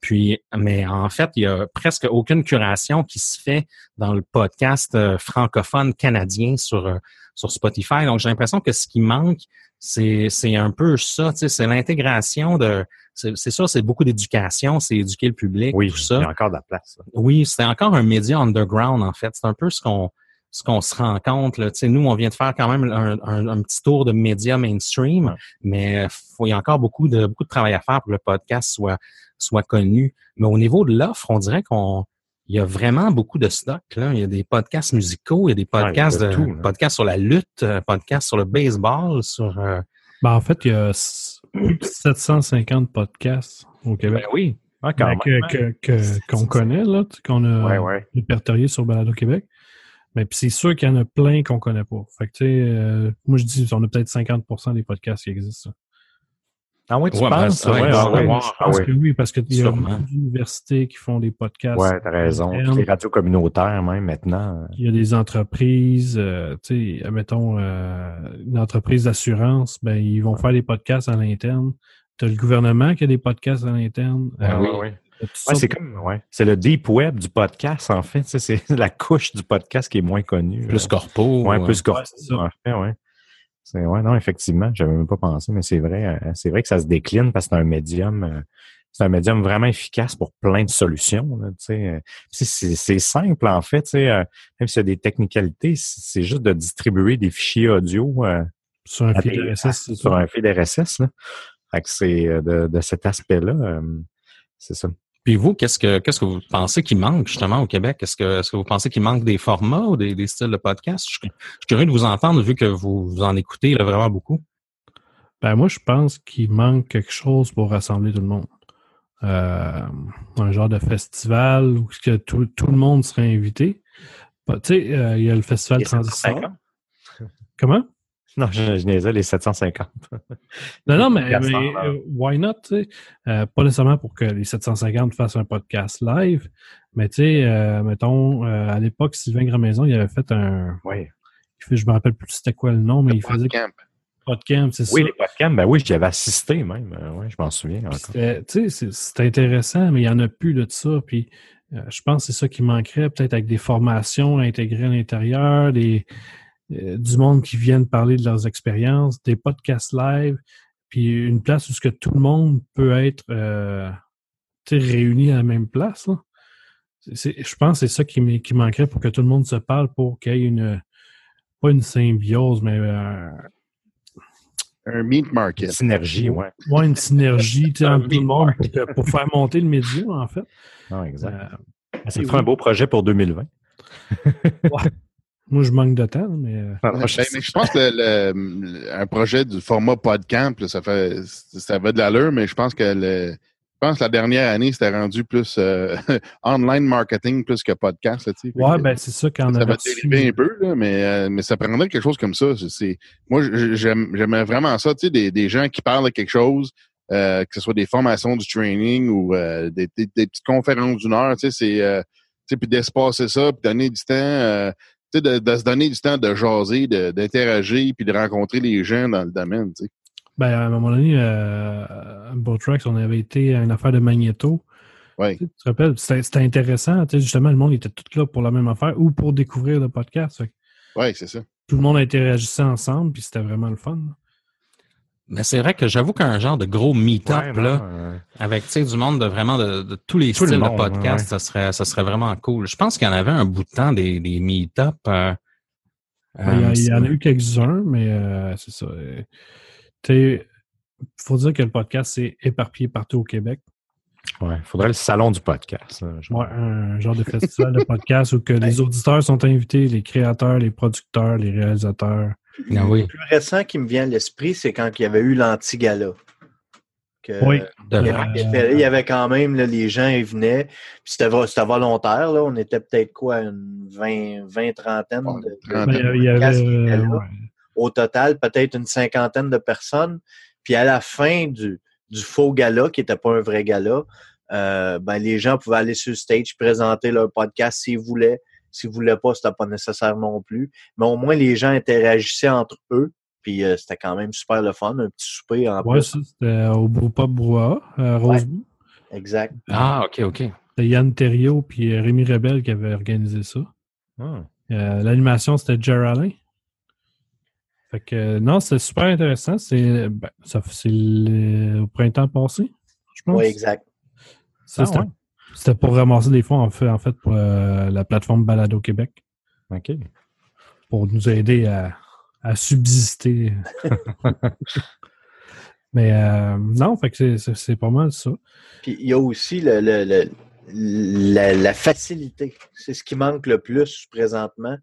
Puis, mais en fait, il y a presque aucune curation qui se fait dans le podcast euh, francophone canadien sur euh, sur Spotify. Donc, j'ai l'impression que ce qui manque, c'est un peu ça, c'est l'intégration de... C'est sûr, c'est beaucoup d'éducation, c'est éduquer le public, oui, tout ça. il y a encore de la place. Oui, c'est encore un média underground, en fait. C'est un peu ce qu'on ce qu'on se rend compte. Là. Nous, on vient de faire quand même un, un, petit tour de médias mainstream, mais il y a encore beaucoup de beaucoup de travail à faire pour que le podcast soit soit connu. Mais au niveau de l'offre, on dirait qu'on il y a vraiment beaucoup de stock. Là. Il y a des podcasts musicaux, il y a des podcasts, de, tout, podcasts sur la lutte, euh, podcasts sur le baseball, sur. Euh, ben, en fait, il y a 750 podcasts au Québec. Ben oui. Ah, ben, qu'on connaît, là, qu'on a répertorié sur Balado Québec. Mais puis c'est sûr qu'il y en a plein qu'on connaît pas. Fait que, tu sais, euh, moi, je dis, on a peut-être 50% des podcasts qui existent. Ah oui, tu penses? Ouais, je pense que oui, parce qu'il y a beaucoup d'universités qui font des podcasts. Oui, tu as raison. Les radios communautaires, même, maintenant. Il y a des entreprises, euh, tu sais, mettons, euh, une entreprise d'assurance, ben, ils vont faire des podcasts à l'interne. Tu as le gouvernement qui a des podcasts à l'interne. Ah, oui, oui. Ouais, c'est comme, ouais. C'est le deep web du podcast, en fait. C'est la couche du podcast qui est moins connue. Plus corpo. Ouais, plus corpo. en fait, ouais. Ouais, non, effectivement, j'avais même pas pensé, mais c'est vrai, euh, c'est vrai que ça se décline parce que c'est un médium, euh, c'est un médium vraiment efficace pour plein de solutions. Euh. c'est simple en fait, même s'il y a des technicalités, c'est juste de distribuer des fichiers audio sur un fil RSS. Sur un fil RSS. c'est de, de cet aspect-là, c'est ça. Puis vous, qu'est-ce que qu'est-ce que vous pensez qu'il manque justement au Québec? Est-ce que, est-ce que vous pensez qu'il manque des formats ou des, styles de podcast? Je, suis curieux de vous entendre vu que vous, en écoutez vraiment beaucoup. Ben moi, je pense qu'il manque quelque chose pour rassembler tout le monde. Euh, un genre de festival où que tout, le monde serait invité. Tu sais, euh, il y a le festival Transistor. Comment? Non, je, je les 750. non, non, mais, euh, why not? Euh, pas nécessairement pour que les 750 fassent un podcast live, mais tu sais, euh, mettons, à l'époque, Sylvain Grandmaison, il avait fait un. Oui. Je me rappelle plus c'était quoi le nom, mais il faisait. Podcamp. Podcamp, c'est ça. Oui, les podcamps, ben oui, j'y avais assisté même. oui, je m'en souviens encore. Tu sais, c'était intéressant, mais il n'y en a plus de ça. Puis je pense que c'est ça qui manquerait, peut-être avec des formations intégrées à l'intérieur, des euh, du monde qui viennent parler de leurs expériences, des podcasts live, puis une place où ce que tout le monde peut être euh, réuni à la même place. Je pense que c'est ça qui, qui, manquerait pour que tout le monde se parle, pour qu'il y ait une, pas une symbiose, mais euh, un meat market. Une synergie, ouais. Ouais, une synergie entre tout le monde pour, faire monter le média, en fait. Non, exact. Euh, ça ferait un beau projet pour 2020. ouais. Moi, je manque de temps, mais. Euh, je, pense que le, un projet du format podcamp, ça fait ça va de l'allure, mais je pense que le, je pense que la dernière année, c'était rendu plus euh, online marketing plus que podcast. Ouais, ben c'est ça quand Ça va dériver un peu, là, mais, euh, mais ça prendrait quelque chose comme ça. C'est, moi, j'aimais vraiment ça, tu sais, des, des gens qui parlent de quelque chose, que ce soit des formations du training ou des, des, petites conférences d'une heure, tu sais, c'est puis d'espacer ça, puis donner du temps de, de, se donner du temps de jaser, d'interagir, puis de rencontrer les gens dans le domaine. sais. Ben, à un moment donné, euh, à Botrax, on avait été à une affaire de Magneto. Ouais. Tu te rappelles, c'était intéressant. Justement, le monde était tout là pour la même affaire ou pour découvrir le podcast. Oui, c'est ça. Tout le monde interagissait ensemble, puis c'était vraiment le fun. Mais c'est vrai que j'avoue qu'un genre de gros meet-up, là, avec du monde de vraiment de, tous les styles de podcast, ça, serait, ça serait vraiment cool. Je pense qu'il y en avait un bout de temps des, des meet-up. Euh, ben, il, y, en a eu quelques-uns, mais euh, c'est ça. Il faut dire que le podcast est éparpillé partout au Québec. Ouais, il faudrait le salon du podcast. Ouais, un genre de festival de podcast où que les auditeurs sont invités, les créateurs, les producteurs, les réalisateurs. Ah le plus récent qui me vient à l'esprit, c'est quand il y avait eu l'anti-gala. oui. il, y avait, quand même, les gens ils venaient, puis c'était volontaire. Là, on était peut-être quoi, une 20, 20 trentaine de, Au total, peut-être une cinquantaine de personnes. Puis à la fin du, du faux gala, qui n'était pas un vrai gala, euh, ben, les gens pouvaient aller sur le stage, présenter leur podcast s'ils voulaient. S'ils ne voulaient pas, c'était pas nécessaire non plus. Mais au moins, les gens interagissaient entre eux. Puis euh, c'était quand même super le fun, un petit souper en ouais, plus. c'était au Brewpub Brouhaha, à Rosebud. exact. Ah, OK, OK. C'était Yann Thériault puis euh, Rémi Rebel qui avaient organisé ça. Ah. Euh, l'animation, c'était Jerry Alain. Fait que non, c'est super intéressant. C'est ben, au printemps passé, je pense. Oui, exact. Ah, c'était pour ramasser des fonds en fait, en fait pour euh, la plateforme Balado Québec. OK. Pour nous aider à, à subsister. Mais euh, non, fait que c'est pas mal ça. Puis il y a aussi le, le, la, la, facilité. C'est ce qui manque le plus présentement.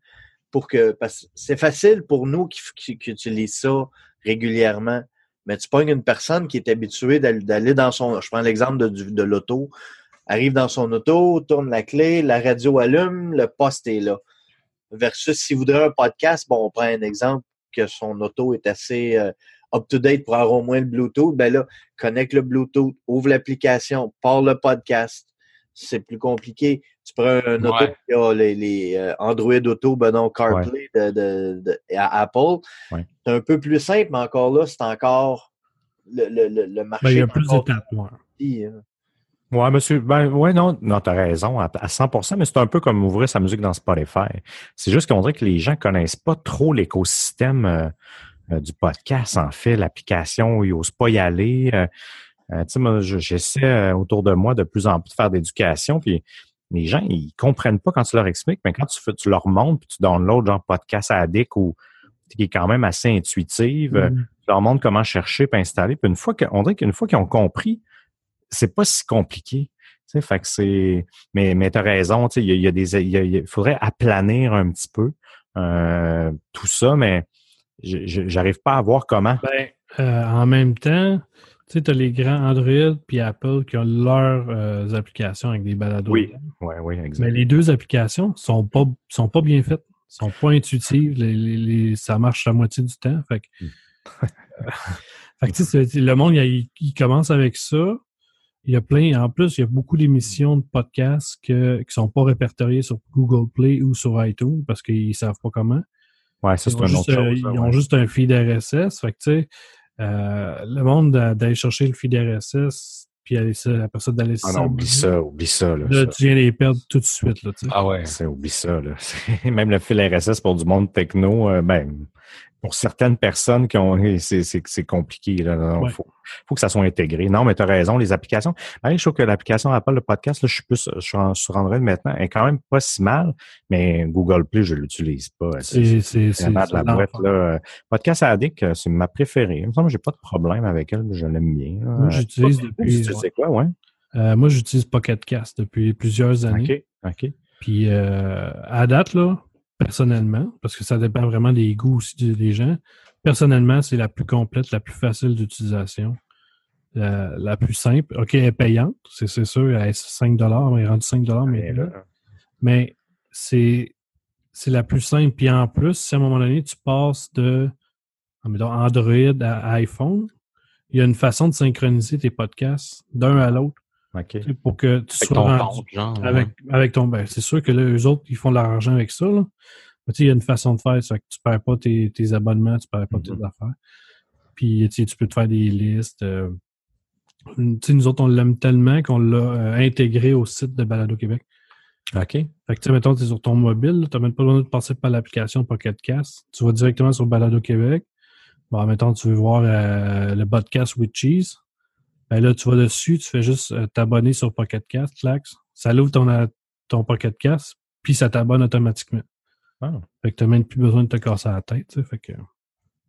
Pour que, parce c'est facile pour nous qui, qui, utilisent ça régulièrement. Mais tu pognes une personne qui est habituée d'aller dans son. Je prends l'exemple de, de l'auto. Arrive dans son auto, tourne la clé, la radio allume, le poste est là. Versus s'il voudrait un podcast, bon, on prend un exemple que son auto est assez euh, up-to-date pour avoir au moins le Bluetooth, ben là, connecte le Bluetooth, ouvre l'application, parle le podcast. C'est plus compliqué. Tu prends un auto qui a les, euh, Android Auto, ben non, CarPlay de, à Apple. C'est un peu plus simple, mais encore là, c'est encore le, le, le marché. Ben, il y a plus d'étapes. Hein. Oui, monsieur. Ben, ouais, non, non, t'as raison, à, 100% mais c'est un peu comme ouvrir sa musique dans Spotify. C'est juste qu'on dirait que les gens connaissent pas trop l'écosystème euh, euh, du podcast, en fait, l'application, ils n'osent pas y aller. Euh, euh, tu sais, moi, j'essaie autour de moi de plus en plus de faire d'éducation, puis les gens, ils comprennent pas quand tu leur expliques, mais quand tu, fais, tu leur montres, puis tu downloads genre podcast addict ou qui est quand même assez intuitive, mm-hmm. tu leur montres comment chercher puis installer. Puis une fois qu'on dirait qu'une fois qu'ils ont compris, c'est pas si compliqué. Fait que c'est. Mais, mais tu as raison, il y a, des. Il, faudrait aplanir un petit peu tout ça, mais J'arrive pas à voir comment. Ben, euh, en même temps, tu as les grands Android puis Apple qui ont leurs euh, applications avec des balados. Oui, oui, oui, exactement. Mais les deux applications sont pas, sont pas bien faites, sont pas intuitives. Les, ça marche la moitié du temps. Fait que, hmm. fait que le monde, il, commence avec ça. Il y a plein, en plus, il y a beaucoup d'émissions de podcasts que, qui sont pas répertoriées sur Google Play ou sur iTunes parce qu'ils savent pas comment. Ouais, ça, c'est une autre chose. Ils ont juste un feed RSS. Fait que, tu sais, euh, le monde d'aller chercher le feed RSS, puis aller ça, après ça, d'aller Ah non, oublie ça, oublie ça. Là, là tu viens les perdre tout de suite. Là, ah ouais, c'est oublie ça. Là. Même le fil RSS pour du monde techno, euh, ben, pour certaines personnes qui ont c'est compliqué. Il faut, faut que ça soit intégré. Non, mais tu as raison, les applications. je trouve que l'application Apple, le podcast, là, je suis plus sur Android maintenant, est quand même pas si mal, mais Google Play, je l'utilise pas. C'est de la boîte. Là. Podcast Addict, euh, c'est ma préférée. Il me semble que j'ai pas de problème avec elle, je l'aime bien. Moi, j'utilise depuis. Tu sais quoi, ouais? Euh, moi, j'utilise Pocket Cast depuis plusieurs années. OK, OK. Puis euh, à date, là, personnellement, parce que ça dépend vraiment des goûts aussi des gens. Personnellement, c'est la plus complète, la plus facile d'utilisation, la, plus simple. OK, elle est payante, c'est sûr, elle est 5 elle est rendue 5 mais, mais c'est c'est la plus simple. Puis en plus, si à un moment donné, tu passes de Android à iPhone, il y a une façon de synchroniser tes podcasts d'un à l'autre pour que tu avec sois ton compte, genre, avec, avec ton ben, c'est sûr que là, eux autres, ils font de l'argent avec ça. Là. Mais il y a une façon de faire, ça que tu perds pas tes, tes abonnements, tu perds pas tes mm-hmm. affaires. Puis tu peux te faire des listes. Euh, nous autres, on l'aime tellement qu'on l'a euh, intégré au site de Balado Québec. OK. Fait que, tu mettons, tu es sur ton mobile, tu n'as même pas besoin de passer par l'application Pocket Cast. Tu vas directement sur Balado Québec. Bon, mettons, tu veux voir euh, le podcast with cheese. Ben là, tu vas dessus, tu fais juste euh, t'abonner sur Pocket Cast, Flax. Ça l'ouvre ton, euh, ton Pocket Cast, puis ça t'abonne automatiquement. Ah. Fait que t'as même plus besoin de te casser la tête, tu sais, fait que...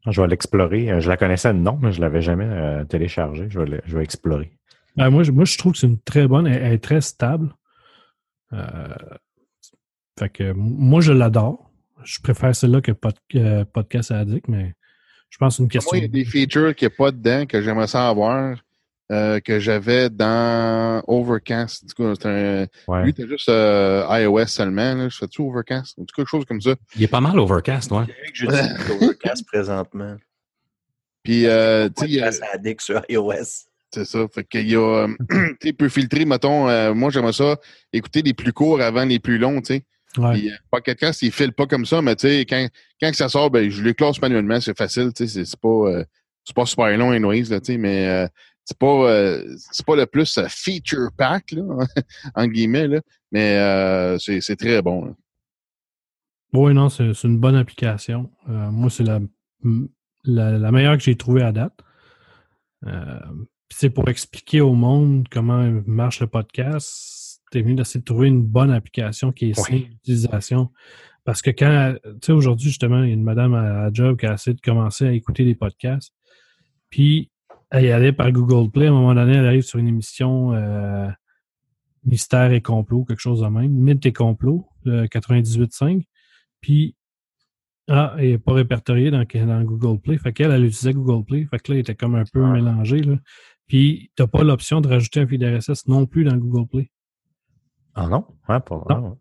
Ah, je vais l'explorer. Euh, je la connaissais de nom, mais je l'avais jamais euh, téléchargée. Je vais, je vais explorer. Ben, moi, je, moi, je trouve que c'est une très bonne. Elle, est très stable. Euh, fait que moi, je l'adore. Je préfère celle-là que Podcast Addict, mais je pense que c'est une question. Moi, il y a des features qu'il n'y a pas dedans que j'aimerais ça avoir. Euh, que j'avais dans Overcast. Du coup, un, ouais. Lui, c'était juste euh, iOS seulement. Là. Je fais-tu Overcast? Ou quelque chose comme ça. Il est pas mal Overcast, ouais. Je dis Overcast présentement. Puis, euh, tu sais. addict sur iOS. C'est ça. Fait qu'il y a. tu peux filtrer, mettons, euh, moi, j'aimerais ça, écouter les plus courts avant les plus longs, tu sais. Ouais. Puis, Pocket Cast, il file pas comme ça, mais tu sais, quand, quand ça sort, ben, je les classe manuellement, c'est facile, tu sais, c'est pas, c'est pas super long, anyways, là, tu sais, mais c'est pas euh, c'est pas le plus euh, feature pack là, en guillemets là, mais euh, c'est très bon. Oui, non, c'est une bonne application. moi, c'est la la, meilleure que j'ai trouvée à date. C'est pour expliquer au monde comment marche le podcast. T'es venu d'essayer de trouver une bonne application qui est simple d'utilisation. Parce que quand, tu sais, aujourd'hui, justement, il y a une madame à, Job qui a essayé de commencer à écouter des podcasts. Puis, elle y allait par Google Play. À un moment donné, elle arrive sur une émission euh, Mystère et complot, quelque chose de même. Mythe et complot, le 98.5. Puis, ah, elle n'est pas répertoriée dans, dans, Google Play. Fait qu'elle, elle utilisait Google Play. Fait que là, il était comme un peu ah. mélangé. Là. Puis, tu n'as pas l'option de rajouter un feed RSS non plus dans Google Play. Ah non? Ouais, pas non.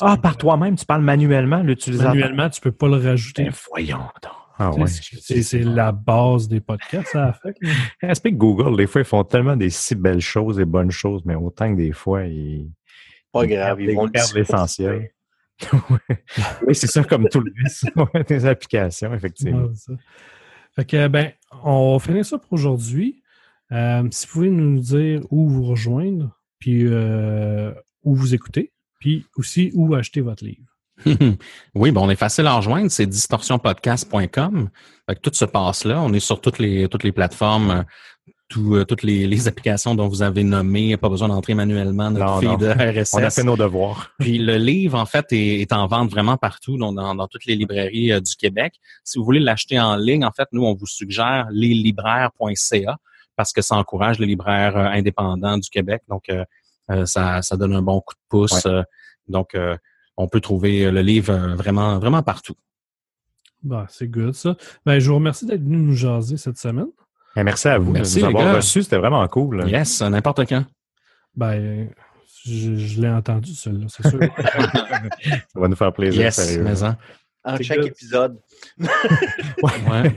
ah, par toi-même, tu parles manuellement, l'utilisateur? Manuellement, tu ne peux pas le rajouter. Ben, voyons donc. Ah, ouais. C'est la base des podcasts, ça fait. Respect Google, des fois, ils font tellement des si belles choses et bonnes choses, mais autant que des fois, ils. Pas grave, ils, vont perdre l'essentiel. oui, c'est ça comme tout le reste des applications, effectivement. fait que, ben, on va finir ça pour aujourd'hui. Euh, si vous pouvez nous dire où vous rejoindre, puis euh, où vous écoutez, puis aussi où acheter votre livre. oui, bon, on est facile à rejoindre, c'est distorsionpodcast.com. Tout se passe là. On est sur toutes les toutes les plateformes, euh, toutes les, applications dont vous avez nommé. Pas besoin d'entrer manuellement notre feed RSS. On a fait nos devoirs. Puis le livre, en fait, est, en vente vraiment partout, dans, dans, toutes les librairies du Québec. Si vous voulez l'acheter en ligne, en fait, nous, on vous suggère leslibraires.ca parce que ça encourage les libraires euh, indépendants du Québec. Donc, euh, euh, ça, ça donne un bon coup de pouce. donc, on peut trouver le livre vraiment, vraiment partout. Bah, c'est good, ça. Ben, je vous remercie d'être venu nous jaser cette semaine. Ben, merci à vous merci, de nous avoir reçus. C'était vraiment cool. Yes, n'importe quand. Ben, je, l'ai entendu, celui-là, c'est sûr. ça va nous faire plaisir. Yes, mais hein en chaque épisode. ouais.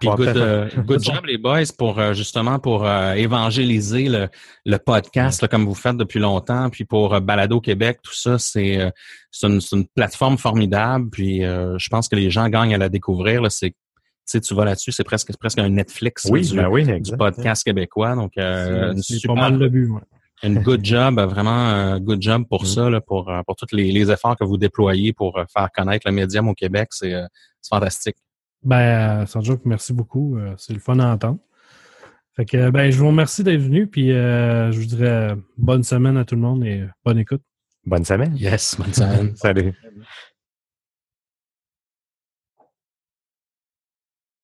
Puis good, euh, good job les boys pour euh, justement pour euh, évangéliser le, le podcast comme vous faites depuis longtemps. Puis pour Balado Québec, tout ça, c'est une, une, plateforme formidable. Puis je pense que les gens gagnent à la découvrir. C'est tu tu vas là-dessus, c'est presque presque un Netflix oui, ben oui, du podcast québécois. Donc, c'est pas mal le but. Ouais une good job, vraiment un good job pour mm. ça, là, pour, euh, pour tous les, les, efforts que vous déployez pour euh, faire connaître le médium au Québec. C'est euh, fantastique. Ben, sans joke, merci beaucoup. C'est le fun à entendre. Fait que, ben, je vous remercie d'être venu, puis je vous dirais bonne semaine à tout le monde et bonne écoute. Bonne semaine. Yes, bonne semaine. Salut.